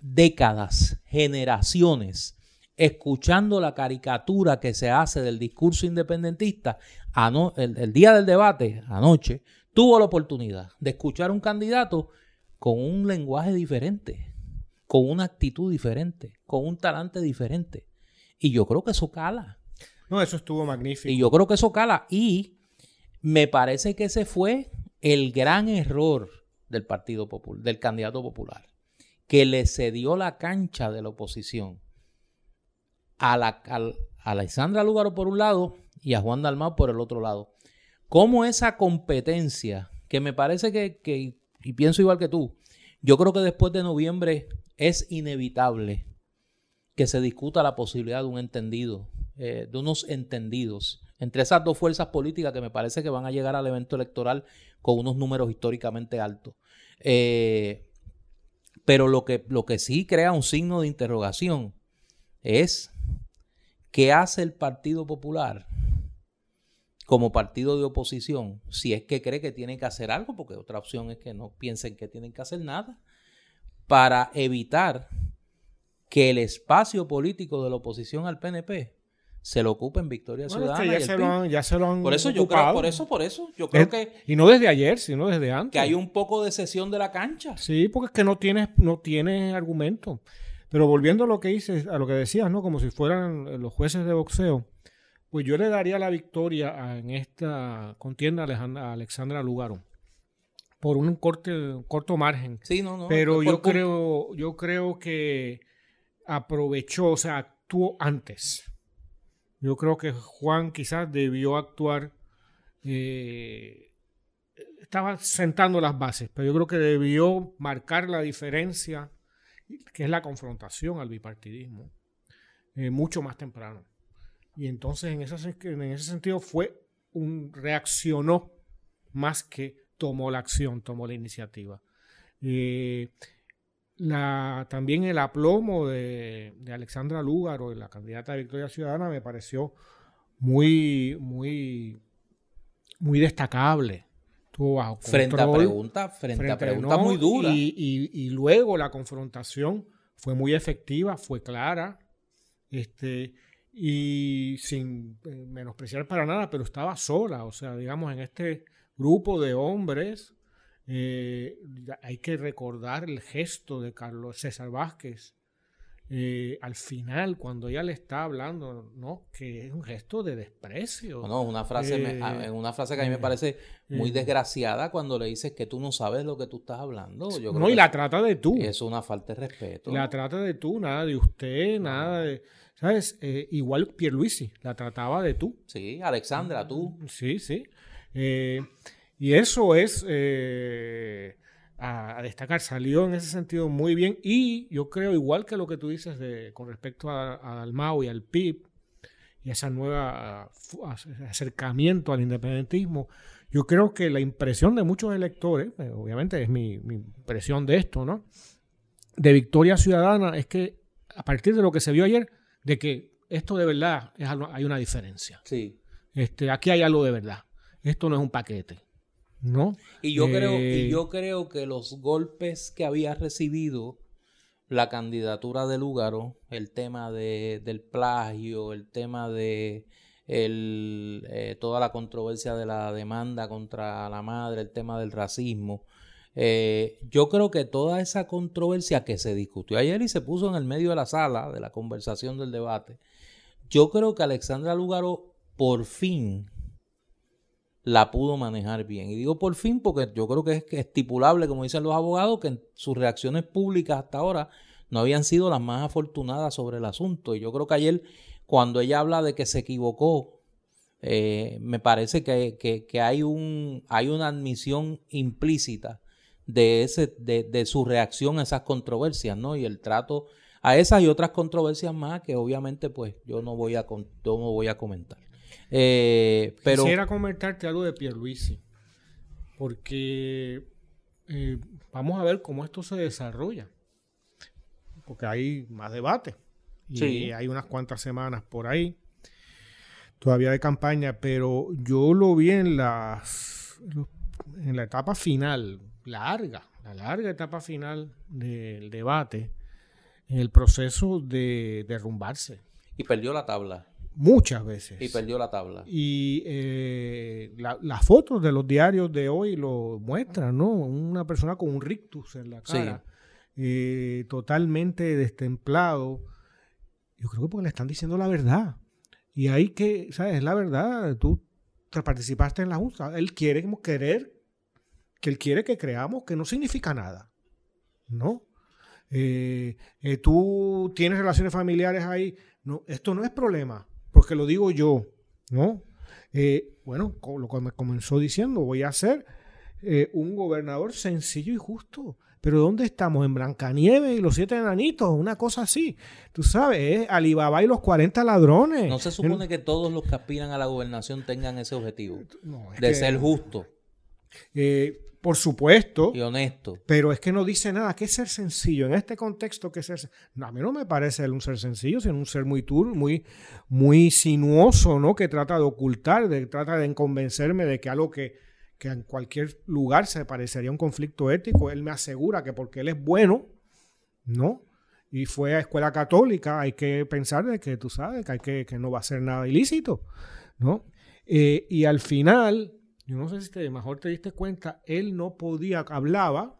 décadas, generaciones, escuchando la caricatura que se hace del discurso independentista, el, el, día del debate, anoche, tuvo la oportunidad de escuchar un candidato con un lenguaje diferente, con una actitud diferente, con un talante diferente. Y yo creo que eso cala. No, eso estuvo magnífico. Y yo creo que eso cala. Y me parece que ese fue el gran error del Partido Popular, del candidato popular, que le cedió la cancha de la oposición a, la, a, Alexandra Lugaro por un lado y a Juan Dalmau por el otro lado. Cómo esa competencia, que me parece que, que y pienso igual que tú, yo creo que después de noviembre es inevitable que se discuta la posibilidad de un entendido, eh, de unos entendidos entre esas dos fuerzas políticas que me parece que van a llegar al evento electoral con unos números históricamente altos. Eh, pero lo que, lo que sí crea un signo de interrogación es qué hace el Partido Popular como partido de oposición, si es que cree que tiene que hacer algo, porque otra opción es que no piensen que tienen que hacer nada, para evitar que el espacio político de la oposición al PNP se lo ocupe en Victoria Ciudadana. ya, se lo han, ya, se lo han, por eso yo creo, por eso, por eso, yo creo que y no desde ayer, sino desde antes. Que hay un poco de cesión de la cancha. Sí, porque es que no tienes, no tienes argumento. Pero volviendo a lo que dices, a lo que decías, ¿no? Como si fueran los jueces de boxeo. Pues yo le daría la victoria en esta contienda a Alexandra Lugaro por un corte, corto margen. Sí, no, no. Pero yo creo, yo creo que aprovechó, o sea, actuó antes. Yo creo que Juan quizás debió actuar, eh, estaba sentando las bases, pero yo creo que debió marcar la diferencia, que es la confrontación al bipartidismo, eh, mucho más temprano. Y entonces en ese, en ese sentido fue un reaccionó más que tomó la acción, tomó la iniciativa. Eh, la, también el aplomo de, de, Alexandra Lúgaro, la candidata de Victoria Ciudadana, me pareció muy, muy, muy destacable. Estuvo bajo frente a preguntas, frente, a muy duras. Y, y, y, luego la confrontación fue muy efectiva, fue clara. Este, y sin eh, menospreciar para nada, pero estaba sola, o sea, digamos, en este grupo de hombres, eh, hay que recordar el gesto de Carlos César Vázquez eh, al final, cuando ella le está hablando, ¿no? Que es un gesto de desprecio. No, una frase, Eh, una frase que a mí me eh, parece muy eh. desgraciada cuando le dices que tú no sabes lo que tú estás hablando. Yo creo no, y la trata de tú. eso es una falta de respeto. La trata de tú, nada de usted, nada de... ¿Sabes? Eh, igual Pierluisi, la trataba de tú. Sí, Alexandra, tú. Sí, sí. Eh, y eso es eh, a, a destacar. Salió en ese sentido muy bien. Y yo creo, igual que lo que tú dices de, con respecto a- a- al MAU y al PIB, y esa nueva fu- ese acercamiento al independentismo, yo creo que la impresión de muchos electores, eh, obviamente es mi, mi impresión de esto, ¿no? De Victoria Ciudadana es que a partir de lo que se vio ayer, de que esto de verdad es algo- hay una diferencia. Sí. Este, aquí hay algo de verdad. Esto no es un paquete. ¿No? Y yo creo, Eh, y yo creo que los golpes que había recibido la candidatura de Lúgaro, el tema de, del plagio, el tema de el, eh, toda la controversia de la demanda contra la madre, el tema del racismo. eh, yo creo que toda esa controversia que se discutió ayer y se puso en el medio de la sala de la conversación del debate, yo creo que Alexandra Lúgaro por fin la pudo manejar bien. Y digo por fin porque yo creo que es estipulable, como dicen los abogados, que sus reacciones públicas hasta ahora no habían sido las más afortunadas sobre el asunto. Y yo creo que ayer, cuando ella habla de que se equivocó, eh, me parece que, que- hay, un, hay una admisión implícita de, ese, de, de su reacción a esas controversias, ¿no? Y el trato a esas y otras controversias más que obviamente pues yo no voy a, yo no voy a comentar. Eh, pero... Quisiera comentarte algo de Pierluisi. Porque eh, vamos a ver cómo esto se desarrolla. Porque hay más debate. Y Sí. hay unas cuantas semanas por ahí. Todavía de campaña. Pero yo lo vi en las. En la etapa final. Larga. La larga etapa final del debate. En el proceso de derrumbarse. Y perdió la tabla. Muchas veces. Y perdió la tabla. Y eh, la- las fotos de los diarios de hoy lo muestran, ¿no? Una persona con un rictus en la Sí. cara, eh, totalmente destemplado. Yo creo que porque le están diciendo la verdad. Y hay que, ¿sabes? Es la verdad. Tú te participaste en la Junta. Él quiere como querer, que él quiere que creamos que no significa nada, ¿no? Eh, eh, tú tienes relaciones familiares ahí. No, esto no es problema, porque lo digo yo, ¿no? Eh, bueno, lo que me comenzó diciendo, voy a ser eh, un gobernador sencillo y justo. Pero ¿dónde estamos? En Blancanieves y los siete enanitos, una cosa así. Tú sabes, es Alibaba y los 40 ladrones. No se supone que todos los que aspiran a la gobernación tengan ese objetivo No, es de que, ser justo eh, por supuesto, y honesto. pero es que no dice nada. ¿Qué es ser sencillo? En este contexto, ¿qué es ser no, A mí no me parece él un ser sencillo, sino un ser muy tur, muy, muy sinuoso, ¿no? Que trata de ocultar, de, trata de convencerme de que algo que, que en cualquier lugar se parecería a un conflicto ético, él me asegura que porque él es bueno, ¿no? Y fue a escuela católica, hay que pensar de que tú sabes que, hay que, que no va a ser nada ilícito, ¿no? Eh, y al final, yo no sé si te, mejor te diste cuenta, él no podía, hablaba,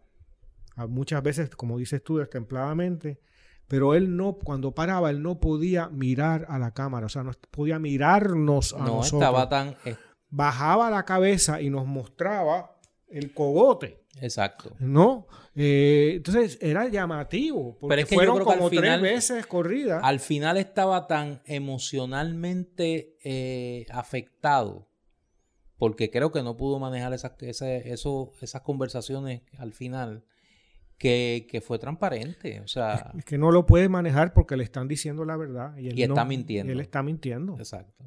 muchas veces, como dices tú, destempladamente, pero él no, cuando paraba, él no podía mirar a la cámara, o sea, no podía mirarnos a No nosotros. estaba tan... eh, Bajaba la cabeza y nos mostraba el cogote, exacto. ¿no? Eh, entonces era llamativo, porque Pero es que yo fueron creo que al como final- tres veces corridas. Al final estaba tan emocionalmente eh, afectado porque creo que no pudo manejar esas, eso- esas conversaciones al final que, que fue transparente. O sea, Es que no lo puede manejar porque le están diciendo la verdad. Y, él Y está no- mintiendo. Él está mintiendo. exacto.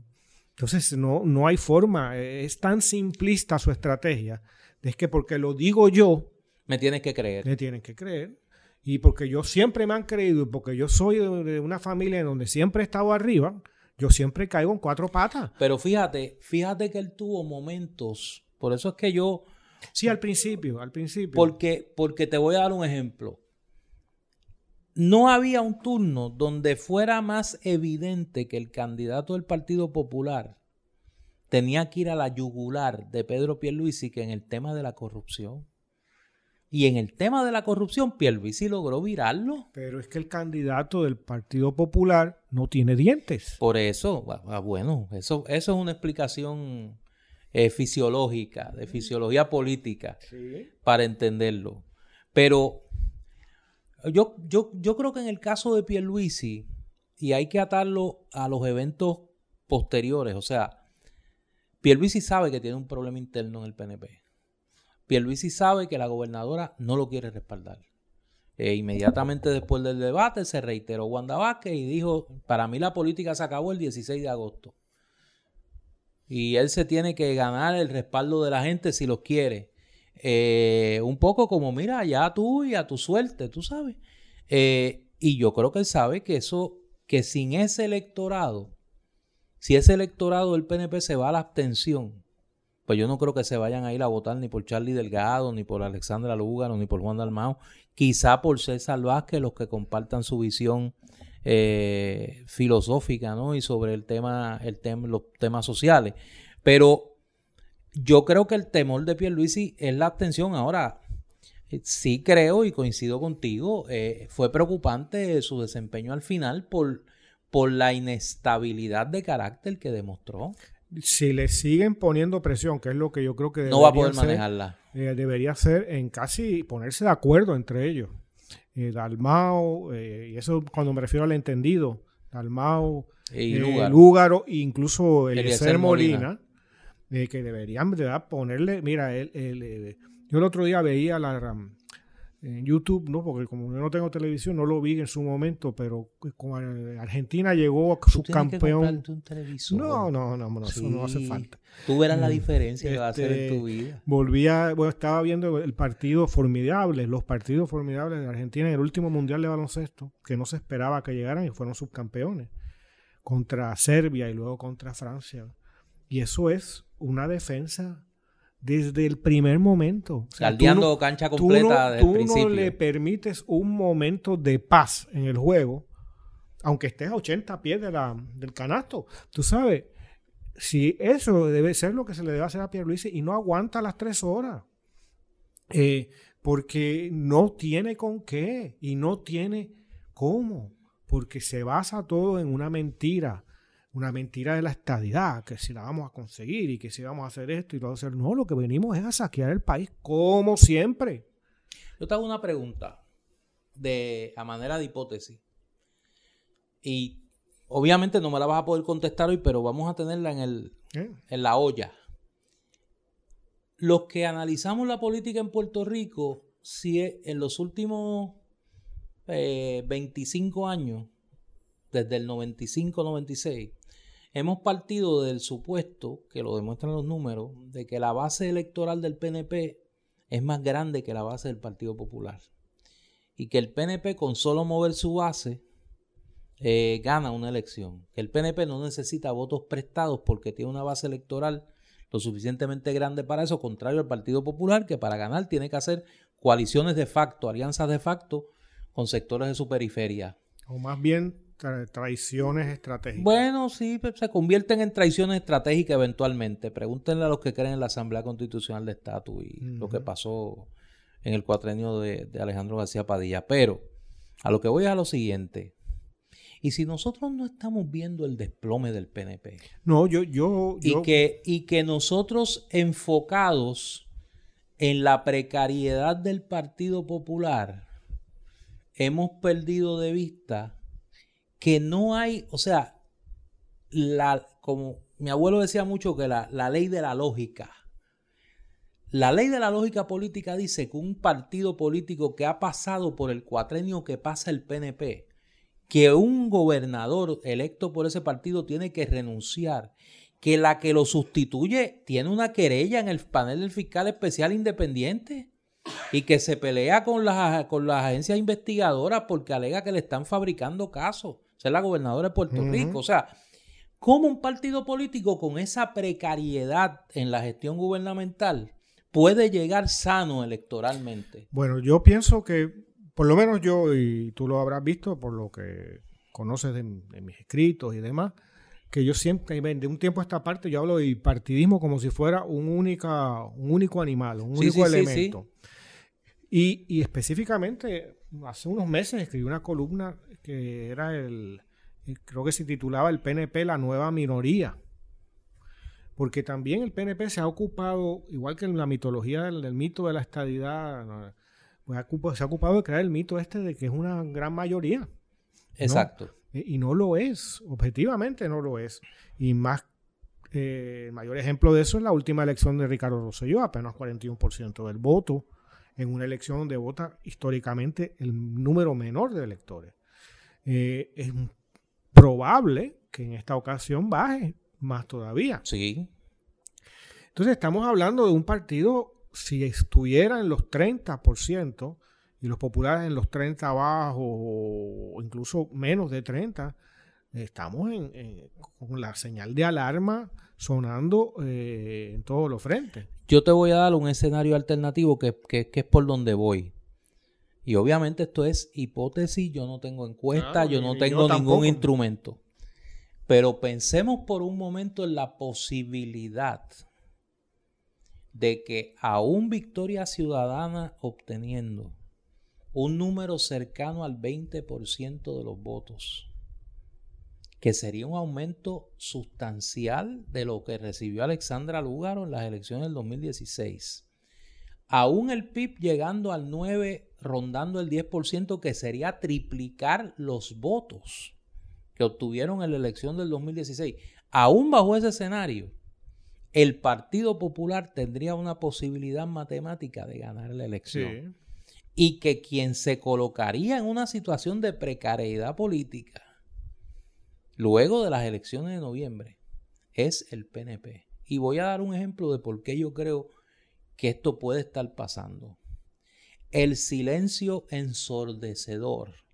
Entonces no, no hay forma. eh, Es tan simplista su estrategia. Es que porque lo digo yo, Me tienes que creer. le tienen que creer. Y porque yo siempre me han creído y porque yo soy de, de una familia en donde siempre he estado arriba, yo siempre caigo en cuatro patas. Pero fíjate, fíjate que él tuvo momentos. Por eso es que yo, Sí, al principio, al principio. porque, porque te voy a dar un ejemplo. No había un turno donde fuera más evidente que el candidato del Partido Popular tenía que ir a la yugular de Pedro Pierluisi que en el tema de la corrupción. Y en el tema de la corrupción, Pierluisi logró virarlo. Pero es que el candidato del Partido Popular no tiene dientes. Por eso, ah, ah, bueno, eso, eso es una explicación eh, fisiológica, de fisiología política, para entenderlo. Pero yo, yo, yo creo que en el caso de Pierluisi, y hay que atarlo a los eventos posteriores, o sea, Pierluisi sabe que tiene un problema interno en el PNP. Pierluisi sabe que la gobernadora no lo quiere respaldar. E inmediatamente después del debate se reiteró Wanda Vázquez y dijo, para mí la política se acabó el 16 de agosto. Y él se tiene que ganar el respaldo de la gente si lo quiere. Eh, un poco como, mira, ya tú y a tu suerte, tú sabes. Eh, y yo creo que él sabe que eso, que sin ese electorado, si ese electorado del PNP se va a la abstención, pues yo no creo que se vayan a ir a votar ni por Charlie Delgado, ni por Alexandra Lúgaro, ni por Juan Dalmao, quizá por César Vázquez, los que compartan su visión eh, filosófica, ¿no? Y sobre el tema, el tema, los temas sociales. Pero yo creo que el temor de Pierluisi es la abstención. Ahora, eh, sí creo y coincido contigo, eh, fue preocupante su desempeño al final por, por la inestabilidad de carácter que demostró si le siguen poniendo presión, que es lo que yo creo que no va a poder manejarla. Eh, debería ser en casi ponerse de acuerdo entre ellos. Eh, Dalmao, eh, y eso cuando me refiero al entendido, Dalmao, y Lúgaro, e incluso Eliezer Molina, Molina que deberían ponerle, mira, el, yo el otro día veía la, en YouTube, ¿no? Porque como yo no tengo televisión, no lo vi en su momento, pero como Argentina llegó a su campeón. No, no, no, no, eso no hace falta. Tú verás la mm, diferencia que va a hacer en tu este, vida. Volvía, bueno, estaba viendo el partido formidable, los partidos formidables de Argentina en el último mundial de baloncesto, que no se esperaba que llegaran y fueron subcampeones, contra Serbia y luego contra Francia. Y eso es una defensa desde el primer momento. O cancha completa tú no, tú no le permites un momento de paz en el juego, aunque estés a 80 pies de la, del canasto. Tú sabes, si eso debe ser lo que se le debe hacer a Pierluisi y no aguanta las tres horas. Eh, porque no tiene con qué y no tiene cómo, porque se basa todo en una mentira una mentira de la estadidad, que si la vamos a conseguir y que si vamos a hacer esto y todo hacer. No, lo que venimos es a saquear el país como siempre. Yo te hago una pregunta de a manera de hipótesis. Y obviamente no me la vas a poder contestar hoy, pero vamos a tenerla en, el, eh. en la olla. Los que analizamos la política en Puerto Rico, si en los últimos 25 eh, años, desde el 95-96, Hemos partido del supuesto, que lo demuestran los números, de que la base electoral del PNP es más grande que la base del Partido Popular. Y que el PNP con solo mover su base eh, gana una elección. Que el PNP no necesita votos prestados porque tiene una base electoral lo suficientemente grande para eso, contrario al Partido Popular, que para ganar tiene que hacer coaliciones de facto, alianzas de facto con sectores de su periferia. O más bien traiciones estratégicas. Bueno, sí, pues, se convierten en traiciones estratégicas eventualmente. Pregúntenle a los que creen en la Asamblea Constitucional de Estatus y lo que pasó en el cuatrenio de, Alejandro García Padilla. Pero a lo que voy a lo siguiente. Y si nosotros no estamos viendo el desplome del PNP. No, yo, yo, Y, que, y que nosotros enfocados en la precariedad del Partido Popular, hemos perdido de vista que no hay, o sea, la, como mi abuelo decía mucho que la, la ley de la lógica. La ley de la lógica política dice que un partido político que ha pasado por el cuatrenio que pasa el PNP, que un gobernador electo por ese partido tiene que renunciar, que la que lo sustituye tiene una querella en el panel del fiscal especial independiente y que se pelea con las, con las agencias investigadoras porque alega que le están fabricando casos ser la gobernadora de Puerto Rico. O sea, ¿cómo un partido político con esa precariedad en la gestión gubernamental puede llegar sano electoralmente? Bueno, yo pienso que, por lo menos yo, y tú lo habrás visto por lo que conoces de, mis escritos y demás, que yo siempre, de un tiempo a esta parte, yo hablo de partidismo como si fuera un, única, un único animal, un único elemento. Y, y específicamente, hace unos meses escribí una columna que era el, creo que se titulaba El PNP, la nueva minoría. Porque también el PNP se ha ocupado, igual que en la mitología del, mito de la estadidad, pues se ha ocupado de crear el mito este de que es una gran mayoría. Exacto. E, y no lo es, objetivamente no lo es. Y más, eh, el mayor ejemplo de eso es la última elección de Ricardo Rosselló, apenas 41% del voto, en una elección donde vota históricamente el número menor de electores. Eh, es probable que en esta ocasión baje más todavía. Sí. Entonces estamos hablando de un partido, si estuviera en los 30% y los populares en los 30 abajo o incluso menos de 30, estamos en, con la señal de alarma sonando eh, en todos los frentes. Yo te voy a dar un escenario alternativo que, es por donde voy. Y obviamente esto es hipótesis, yo no tengo encuesta, yo no tengo ningún instrumento. Pero pensemos por un momento en la posibilidad de que aún Victoria Ciudadana obteniendo un número cercano al 20% de los votos, que sería un aumento sustancial de lo que recibió Alexandra Lúgaro en las elecciones del 2016. Aún el PIB llegando al 9, rondando el 10%, que sería triplicar los votos que obtuvieron en la elección del 2016. Aún bajo ese escenario, el Partido Popular tendría una posibilidad matemática de ganar la elección. Y que quien se colocaría en una situación de precariedad política luego de las elecciones de noviembre es el PNP. Y voy a dar un ejemplo de por qué yo creo que esto puede estar pasando. El silencio ensordecedor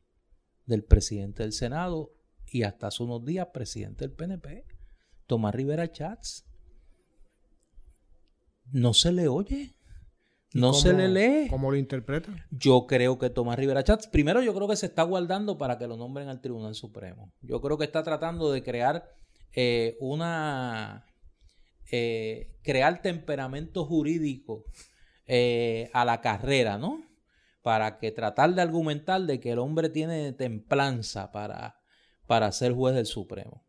del presidente del Senado y hasta hace unos días presidente del PNP, Tomás Rivera Chats. No se le oye. No se le lee. ¿Cómo lo interpreta? Yo creo que Tomás Rivera Chats, primero yo creo que se está guardando para que lo nombren al Tribunal Supremo. Yo creo que está tratando de crear eh, una... Eh, crear temperamento jurídico eh, a la carrera, ¿no? Para que tratar de argumentar de que el hombre tiene templanza para, para ser juez del Supremo.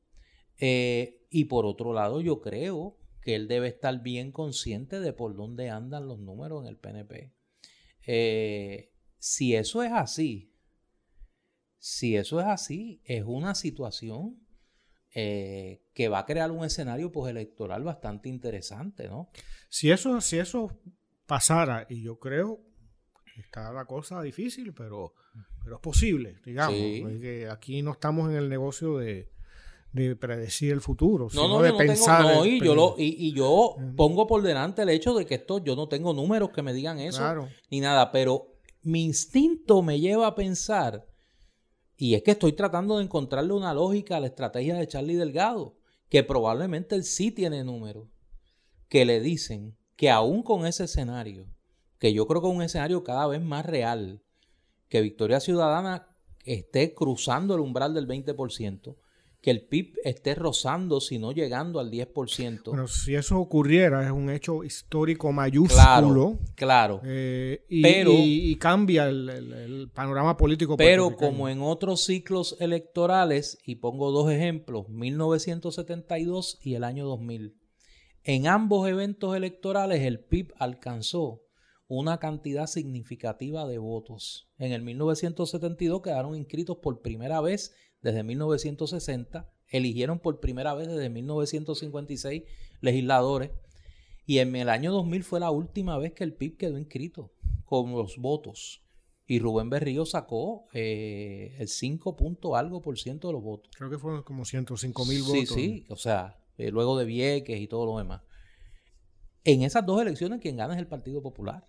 y por otro lado, yo creo que él debe estar bien consciente de por dónde andan los números en el PNP. Eh, si eso es así, si eso es así, es una situación eh, que va a crear un escenario electoral bastante interesante, ¿no? Si eso, si eso pasara, y yo creo que está la cosa difícil, pero, pero es posible, digamos. aquí no estamos en el negocio de, de predecir el futuro, no, no, de pensar. no, y, yo lo, y, yo pongo por delante el hecho de que esto, yo no tengo números que me digan eso, ni nada, pero mi instinto me lleva a pensar, y es que estoy tratando de encontrarle una lógica a la estrategia de Charlie Delgado, que probablemente él sí tiene números, que le dicen que aún con ese escenario, que yo creo que es un escenario cada vez más real, que Victoria Ciudadana esté cruzando el umbral del 20%, que el PIB esté rozando, si no llegando al 10%. Bueno, si eso ocurriera, es un hecho histórico mayúsculo. Claro, eh, y, pero, y, cambia el, panorama político. Pero como en otros ciclos electorales, y pongo dos ejemplos, 1972 y el año 2000, en ambos eventos electorales el PIB alcanzó una cantidad significativa de votos. En el 1972 quedaron inscritos por primera vez desde 1960, eligieron por primera vez desde 1956 legisladores y en el año 2000 fue la última vez que el PIB quedó inscrito con los votos. Y Rubén Berrío sacó eh, el 5 punto algo por ciento de los votos. Creo que fueron como 105 mil votos. Sí, sí, o sea, eh, luego de Vieques y todo lo demás. En esas dos elecciones quien gana es el Partido Popular.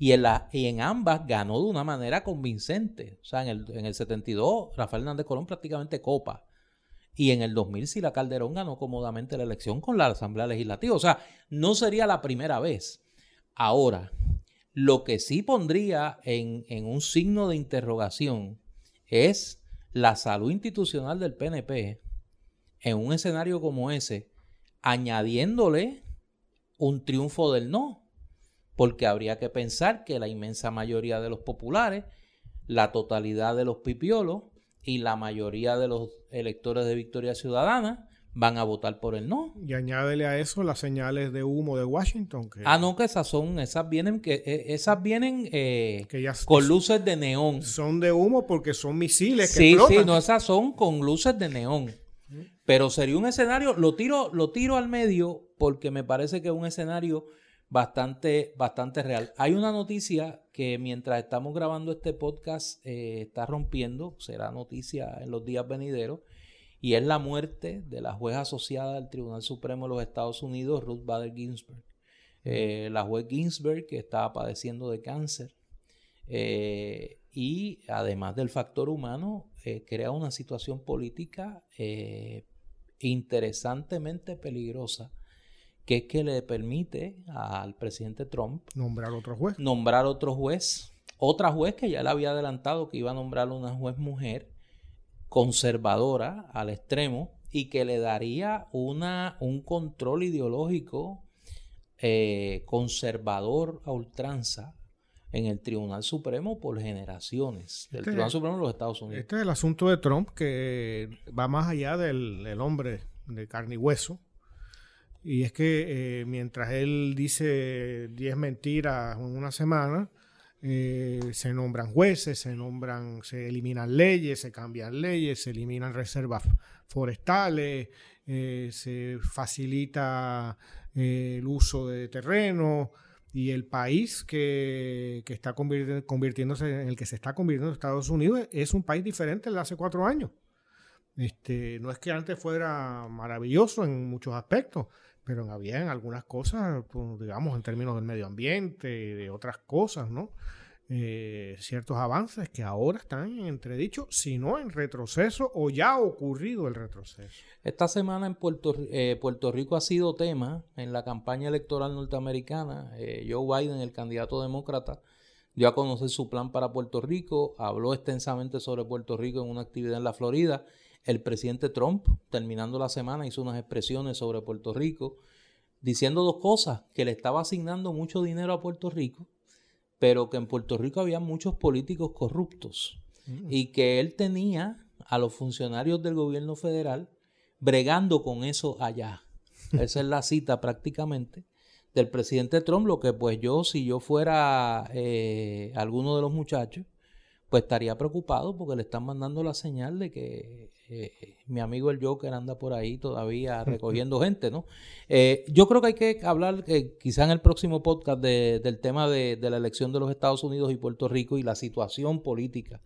Y en, y en ambas ganó de una manera convincente. O sea, en el, en el 72 Rafael Hernández Colón prácticamente copa. Y en el 2000 Sila Calderón ganó cómodamente la elección con la Asamblea Legislativa. O sea, no sería la primera vez. Ahora, lo que sí pondría en, en un signo de interrogación es la salud institucional del PNP en un escenario como ese, añadiéndole un triunfo del no. Porque habría que pensar que la inmensa mayoría de los populares, la totalidad de los pipiolos y la mayoría de los electores de Victoria Ciudadana van a votar por el no. Y añádele a eso las señales de humo de Washington. Que, ah, no, que esas son, esas vienen, que eh, esas vienen eh, con luces de neón. Son de humo porque son misiles que Sí, sí, no, esas son con luces de neón. Pero sería un escenario, lo tiro, lo tiro al medio porque me parece que es un escenario bastante, bastante real. Hay una noticia que mientras estamos grabando este podcast eh, está rompiendo, será noticia en los días venideros, y es la muerte de la juez asociada al Tribunal Supremo de los Estados Unidos, Ruth Bader Ginsburg. Eh, la juez Ginsburg que estaba padeciendo de cáncer eh, y además del factor humano crea una situación política interesantemente peligrosa que es que le permite al presidente Trump nombrar otro juez. Nombrar otro juez. Otra juez que ya le había adelantado que iba a nombrar una juez mujer conservadora al extremo y que le daría una, un control ideológico eh, conservador a ultranza en el Tribunal Supremo por generaciones del este Tribunal Supremo de los Estados Unidos. Este es el asunto de Trump que va más allá del, del hombre de carne y hueso y es que eh, mientras él dice 10 mentiras en una semana, eh, se nombran jueces, se nombran, se eliminan leyes, se cambian leyes, se eliminan reservas forestales, eh, se facilita el uso de terreno y el país que, que está convirtiéndose en el que se está convirtiendo Estados Unidos es un país diferente de hace cuatro años. Este, no es que antes fuera maravilloso en muchos aspectos, pero había en algunas cosas, pues, digamos, en términos del medio ambiente de otras cosas, ¿no? Eh, ciertos avances que ahora están en entredicho, si no en retroceso o ya ha ocurrido el retroceso. Esta semana en Puerto, eh, Puerto Rico ha sido tema en la campaña electoral norteamericana. Eh, Joe Biden, el candidato demócrata, dio a conocer su plan para Puerto Rico, habló extensamente sobre Puerto Rico en una actividad en la Florida el presidente Trump, terminando la semana, hizo unas expresiones sobre Puerto Rico, diciendo dos cosas, que le estaba asignando mucho dinero a Puerto Rico, pero que en Puerto Rico había muchos políticos corruptos mm. y que él tenía a los funcionarios del gobierno federal bregando con eso allá. Esa es la cita prácticamente del presidente Trump, lo que pues yo, si yo fuera eh, alguno de los muchachos, pues estaría preocupado porque le están mandando la señal de que eh, mi amigo el Joker anda por ahí todavía recogiendo gente, ¿no? Eh, yo creo que hay que hablar eh, quizá en el próximo podcast del tema de, la elección de los Estados Unidos y Puerto Rico y la situación política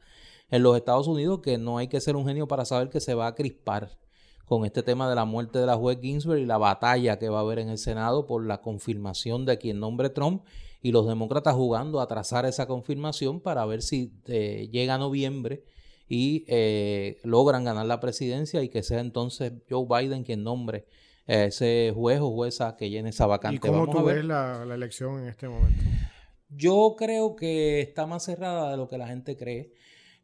en los Estados Unidos, que no hay que ser un genio para saber que se va a crispar con este tema de la muerte de la juez Ginsburg y la batalla que va a haber en el Senado por la confirmación de quien nombre Trump y los demócratas jugando a trazar esa confirmación para ver si eh, llega noviembre y eh, logran ganar la presidencia y que sea entonces Joe Biden quien nombre ese juez o jueza que llene esa vacante. ¿Y cómo tú ves la, elección en este momento? Yo creo que está más cerrada de lo que la gente cree.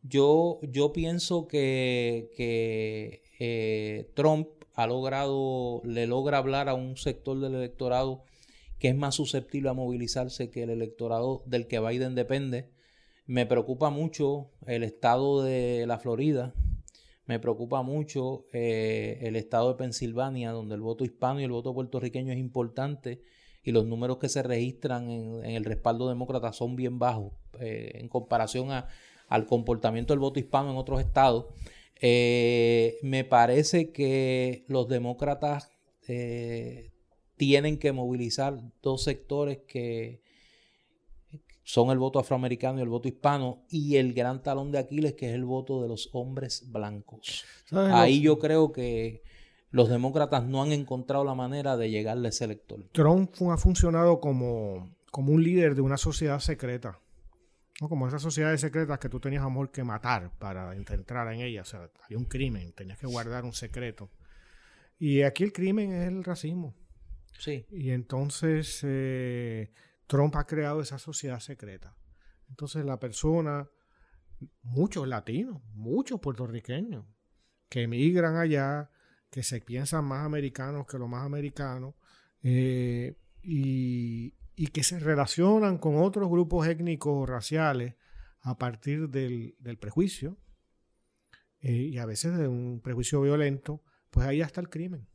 Yo, yo pienso que, que eh, Trump ha logrado, le logra hablar a un sector del electorado que es más susceptible a movilizarse que el electorado del que Biden depende. Me preocupa mucho el estado de la Florida, me preocupa mucho eh, el estado de Pensilvania, donde el voto hispano y el voto puertorriqueño es importante y los números que se registran en, el respaldo demócrata son bien bajos eh, en comparación al comportamiento del voto hispano en otros estados. Eh, me parece que los demócratas tienen que movilizar dos sectores que son el voto afroamericano y el voto hispano y el gran talón de Aquiles que es el voto de los hombres blancos. Ahí yo creo que los demócratas no han encontrado la manera de llegarle a ese elector. Trump ha funcionado como, como un líder de una sociedad secreta. Como esas sociedades secretas que tú tenías amor que matar para entrar en ellas. O sea, hay un crimen, tenías que guardar un secreto. Y aquí el crimen es el racismo. Y entonces eh, Trump ha creado esa sociedad secreta. Entonces la persona, muchos latinos, muchos puertorriqueños, que emigran allá, que se piensan más americanos que los más americanos, eh, y, y que se relacionan con otros grupos étnicos o raciales a partir del, prejuicio eh, y a veces de un prejuicio violento, pues ahí está el crimen.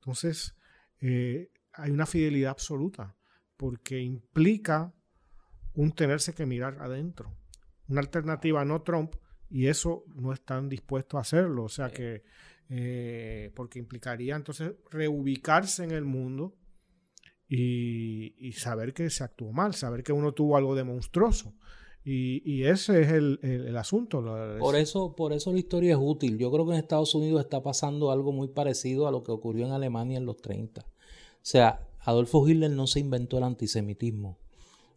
Entonces, eh, hay una fidelidad absoluta porque implica un tenerse que mirar adentro. Una alternativa no Trump y eso no están dispuestos a hacerlo. O sea que, eh, porque implicaría entonces reubicarse en el mundo y, saber que se actuó mal, saber que uno tuvo algo de monstruoso. Y, ese es el, asunto. Por eso, por eso la historia es útil. Yo creo que en Estados Unidos está pasando algo muy parecido a lo que ocurrió en Alemania en los 30. O sea, Adolfo Hitler no se inventó el antisemitismo.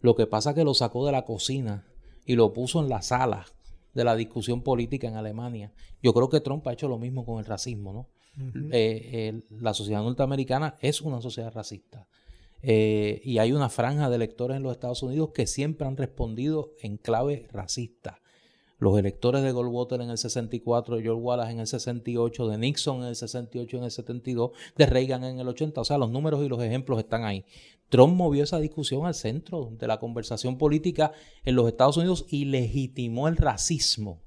Lo que pasa es que lo sacó de la cocina y lo puso en la sala de la discusión política en Alemania. Yo creo que Trump ha hecho lo mismo con el racismo, ¿no? Eh, la sociedad norteamericana es una sociedad racista. Eh, y hay una franja de electores en los Estados Unidos que siempre han respondido en clave racista. Los electores de Goldwater en el 64, de George Wallace en el 68, de Nixon en el 68 en el 72, de Reagan en el 80. O sea, los números y los ejemplos están ahí. Trump movió esa discusión al centro de la conversación política en los Estados Unidos y legitimó el racismo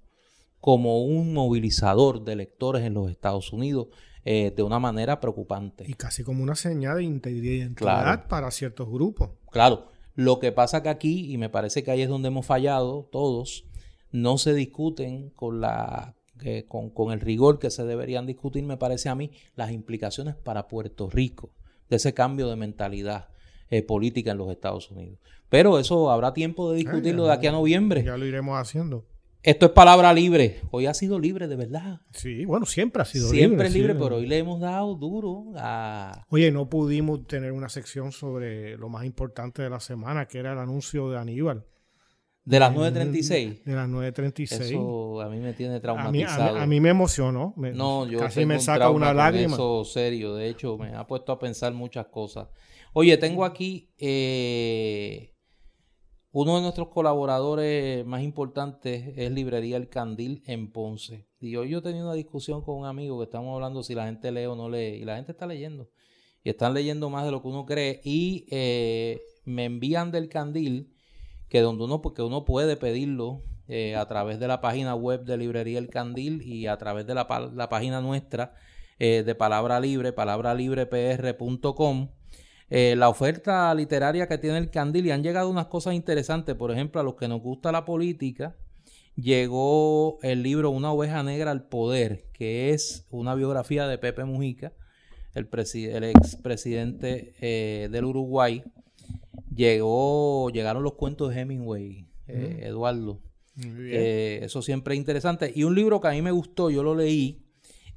como un movilizador de electores en los Estados Unidos eh, de una manera preocupante. Y casi como una señal de identidad para ciertos grupos. Claro, lo que pasa que aquí, y me parece que ahí es donde hemos fallado todos, no se discuten con la con, el rigor que se deberían discutir, me parece a mí, las implicaciones para Puerto Rico de ese cambio de mentalidad eh, política en los Estados Unidos. Pero eso habrá tiempo de ah, discutirlo de aquí a noviembre. Ya lo iremos haciendo. Esto es palabra libre. Hoy ha sido libre, de verdad. Sí, bueno, siempre ha sido libre. Siempre libre, pero hoy le hemos dado duro a... Oye, no pudimos tener una sección sobre lo más importante de la semana, que era el anuncio de Aníbal. De las 9.36. De las 9.36. Eso a mí me tiene traumatizado. A mí, me emocionó. no, yo casi me saca una lágrima. Eso serio, de hecho, me ha puesto a pensar muchas cosas. Oye, tengo aquí eh, uno de nuestros colaboradores más importantes es Librería El Candil en Ponce. Y hoy yo tenido una discusión con un amigo que estamos hablando si la gente lee o no lee. Y la gente está leyendo. Y están leyendo más de lo que uno cree. Y eh, me envían del Candil que donde uno, porque uno puede pedirlo eh, a través de la página web de Librería El Candil y a través de la, página nuestra eh, de Palabra Libre, palabralibrepr.com. Eh, la oferta literaria que tiene el Candil y han llegado unas cosas interesantes, por ejemplo, a los que nos gusta la política, llegó el libro Una oveja negra al poder, que es una biografía de Pepe Mujica, el, el expresidente del Uruguay, llegó, llegaron los cuentos de Hemingway, eh, Eduardo. Eh, eso siempre es interesante. Y un libro que a mí me gustó, yo lo leí,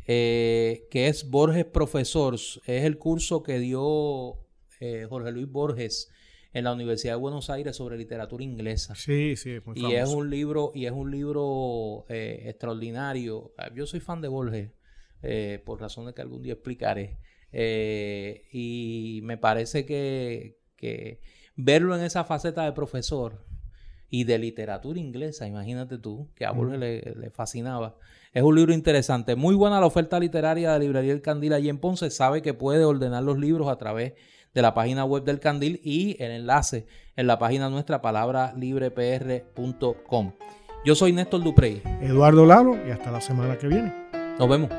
eh, que es Borges Profesors. Es el curso que dio Jorge Luis Borges en la Universidad de Buenos Aires sobre literatura inglesa. Sí, sí, muy Y es un libro, y es un libro extraordinario. Yo soy fan de Borges, por razones que algún día explicaré. y me parece que, que verlo en esa faceta de profesor y de literatura inglesa, imagínate tú, que a Borges le, fascinaba. Es un libro interesante. Muy buena la oferta literaria de Librería El Candil allí en Ponce. Sabe que puede ordenar los libros a través de la página web del Candil y el enlace en la página nuestra palabralibrepr.com. Yo soy Néstor Duprey. Eduardo Lalo y hasta la semana que viene. Nos vemos.